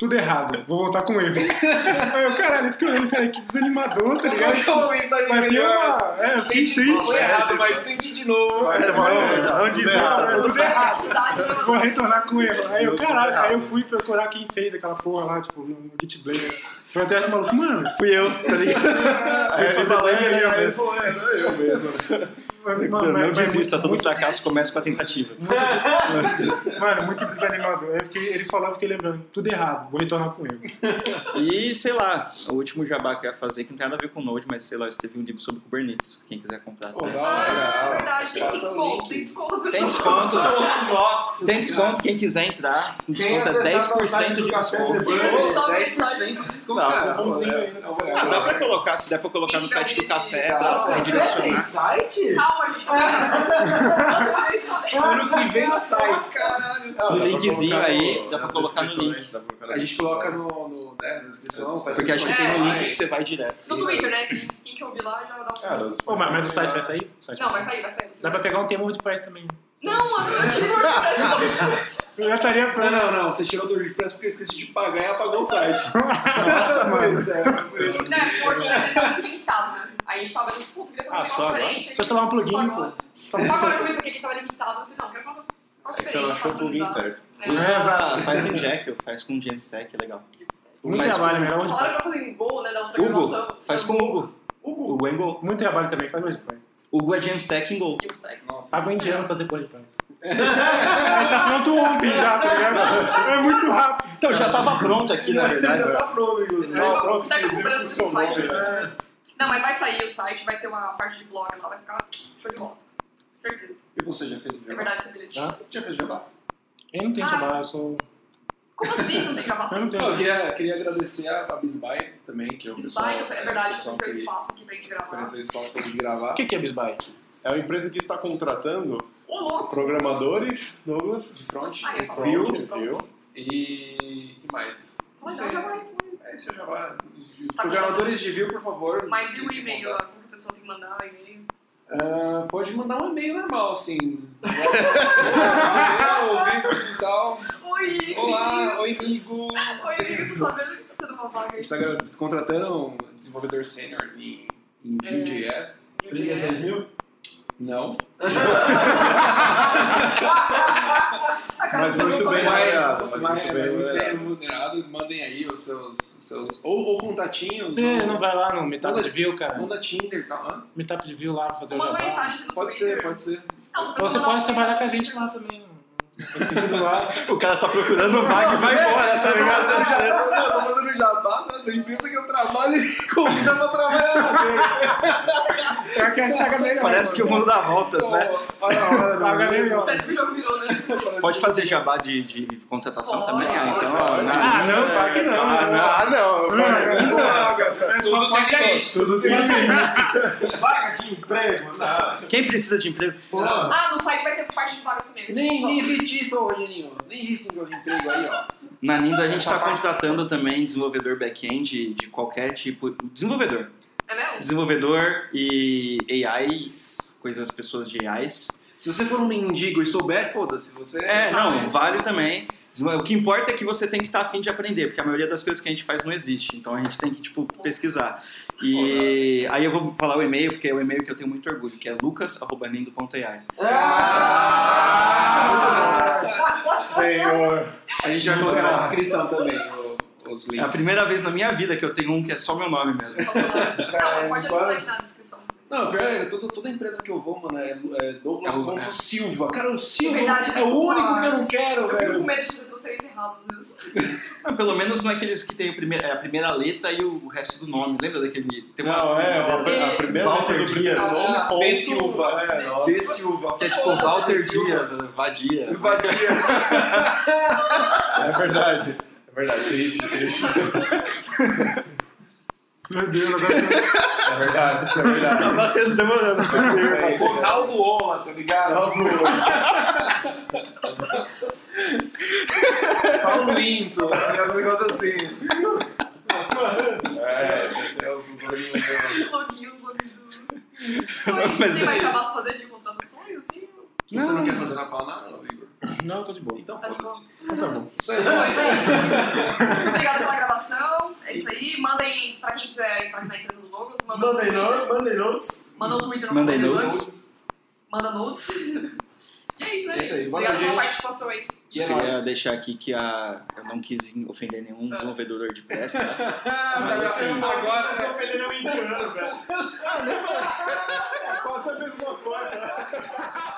tudo errado, vou voltar com erro. Aí eu, caralho, eu fiquei olhando, cara, que desanimador, tá ligado? É uma mensagem Mas tem uma. É, eu fiquei triste. foi errado, mas tente de novo. Não, não desista, Não, tá é tudo errado. Vou retornar com erro. Aí eu, caralho, aí eu fui procurar quem fez aquela porra lá, tipo, no GitBlade. Eu até era maluco, mano, Fui eu, tá ligado? Aí eles falam, é, não é eu mesmo. mano, Não, desista, muito- todo muito- fracasso começa com a tentativa. Mano, muito desanimador. Eu fiquei- ele falou, eu fiquei lembrando, tudo errado, vou retornar com erro. E, sei lá, o último jabá que eu ia fazer, que não tem nada a ver com Node, mas sei lá, eu escrevi um livro sobre Kubernetes. Quem quiser comprar. Pô, tá? Ah, é verdade. Tem o desconto, tem desconto. Tem pessoal. desconto. Nossa Tem desconto, quem quiser entrar, desconto é acessar no site 10% do de desconto. Debug, Sim, só 10% de desconto. Não, cara. cupomzinho É, aí, né? é, Ah, dá pra colocar, se der pra colocar no site do café, pra redirecionar. site? Calma, gente. Calma, gente. Ano que vem sai. No dá pra linkzinho aí, no- dá pra colocar no link. dá A gente coloca no, no, né, na descrição. Porque acho que tem um link que você vai direto. No Twitter, né? Quem, que ouvir lá já dá um. Mas, o site vai sair? Não, vai sair, vai sair. Dá pra pegar um tema WordPress também. Não, eu tirei o WordPress. Eu já estaria Não, pra. não, não. Você tirou do WordPress porque eu esqueci de pagar e apagou o site. Nossa, mano. É, é. Não, é porque o WordPress tá muito limitado, né? Aí a gente tava tipo, puta, queria fazer Ah, um só negócio agora? diferente. Só instalar um plugin, Só pô. Só agora que eu me toquei que tava limitado. Eu falei, não, quero fazer um negócio É você não achou o plugin certo. É. Usa, faz em Jekyll, faz com Jamstack, é legal. Muito Faz trabalho, com- melhor Falaram pra fazer em Go, né? Da outra Hugo, gravação. faz com o Hugo. Hugo. Hugo em Go. Muito trabalho também, faz WordPress. Hugo é Jamstack em Go. Jamstack. Nossa. Paga o indiano fazer WordPress. Aí tá pronto ontem já, tá ligado? É muito rápido. Então, já tava pronto aqui, na verdade. Já tá pronto, inclusive. Será que- pronto, será que a inclusive, cobrança o do site? nome, né? Não, mas vai sair o site, vai ter uma parte de blog lá, vai ficar show de bola. Certeza. E você já fez o É jabá? verdade esse bilhete. Já fez o jabá? Eu não tenho Ah. trabalho, eu sou. Como assim você não tem gravação? Eu não tenho. Não, eu queria, queria agradecer a, a Bisbay também, que é o pessoal... Spy, é verdade, o pessoal foi seu que espaço aqui pra gente gravar. ofereceu espaço pra gente gravar. O que que é Bisbay? É uma empresa que está contratando louco! programadores, Douglas, De front, Ah, eu de front. viu? E... que mais? Mas sei. já vai. É, é o jabá. Os Sabe programadores de view, por favor. Mas e o e-mail. Como que a pessoa tem que mandar o e-mail? Ah, pode mandar um e-mail normal, assim. E tal. Oi! Olá, oi, amigo. Oi, Sim. tô sabendo que tá dando uma vaga A gente está contratando um desenvolvedor sênior em, em É. Vue.js. 36 mil? Não. Mas muito bem remunerado, mas Mas muito bem muito bem remunerado. Mandem aí os seus. seus ou, ou contatinhos. Você ou- não vai lá no Meetup Manda- de View, cara? Manda Tinder e tal. Hã? Meetup de View lá pra fazer o uma jabá. mensagem no Pode ser, pode ser. Não, Ou você pode trabalhar com a gente lá também. O cara tá procurando vaga e vai embora, tá ligado? Eu já- eu tô fazendo jabá né, da empresa que eu trabalho e convida pra trabalhar na dele. Pior que a gente paga melhor. Parece que o mundo dá voltas, né? Olha a hora, Paga melhor. Parece que jogo virou, né? Pode fazer jabá de, de contratação Pode, também? Ah, então, ó, na- Ah, não, claro que não. Ah, não. Ah, não. É só pode aí. Tudo tem limite. Vaga de emprego? Não. Quem precisa de emprego? Ah, no site vai ter parte de vagas também. Nem, nem existe isso, Rogerinho. Nem negócio de emprego aí, ó. Na Nindo a gente está contratando também desenvolvedor back-end de qualquer tipo. Desenvolvedor. É mesmo? Desenvolvedor e AIs, coisas, pessoas de AIs. Se você for um mendigo e souber, foda-se. Você É, não, é. vale também. O que importa é que você tem que estar afim de aprender, porque a maioria das coisas que a gente faz não existe. Então a gente tem que, tipo, pesquisar. E aí eu vou falar o e-mail, porque é o e-mail que eu tenho muito orgulho, que é lucas.nindo.ai. Senhor. A gente vai colocar na descrição também o- os É links. a primeira vez na minha vida que eu tenho um que é só meu nome mesmo. Não, pode adicionar aí na descrição. Não, pior é, toda, toda empresa que eu vou, mano, é, é Douglas É o- ponto é. Silva. Cara, o Silva Verdade, é o eu único fico- que eu não quero, Eu fico velho. com medo de vocês errados. Ah, pelo menos não é aqueles que tem a primeira, é a primeira letra e o resto do nome. Lembra daquele. Tem uma, Não, é, a, a primeira Walter letra do primeiro Dias. nome, Ah, ponto. B. Silva. É, nossa. Silva. que é tipo Walter. Dias, Vadia. Vadias. É verdade. É verdade, triste, triste. Meu Deus, agora eu É verdade, é verdade. Tá batendo, demorando. É isso, Ronaldo Ola, tá ligado? Paulo Linto, um negócio assim. É, você tem os olhinhos. Loguinhos, loguinhos. Mas daí- jabá pra fazer de contratações, assim? Você não quer fazer na fala nada, não, Igor? Não, eu tô de boa. Então Tá foda-se. Então tá bom. Isso aí. Bom, é isso aí. Muito obrigado pela gravação. É isso aí. Mandem, pra quem quiser entrar na empresa do Douglas, manda no Mandem no- mandem notes. Manda no Twitter no Mandem Mandem notes. Notes. Manda notes. E é isso aí. É isso aí. Valeu, Obrigado pela gente. participação aí. E é Só queria nóis. deixar aqui que a, eu não quis ofender nenhum Ah. desenvolvedor de PS, tá? Ah, Mas assim, agora Você ofendendo um indiano, velho. É quase a mesma coisa.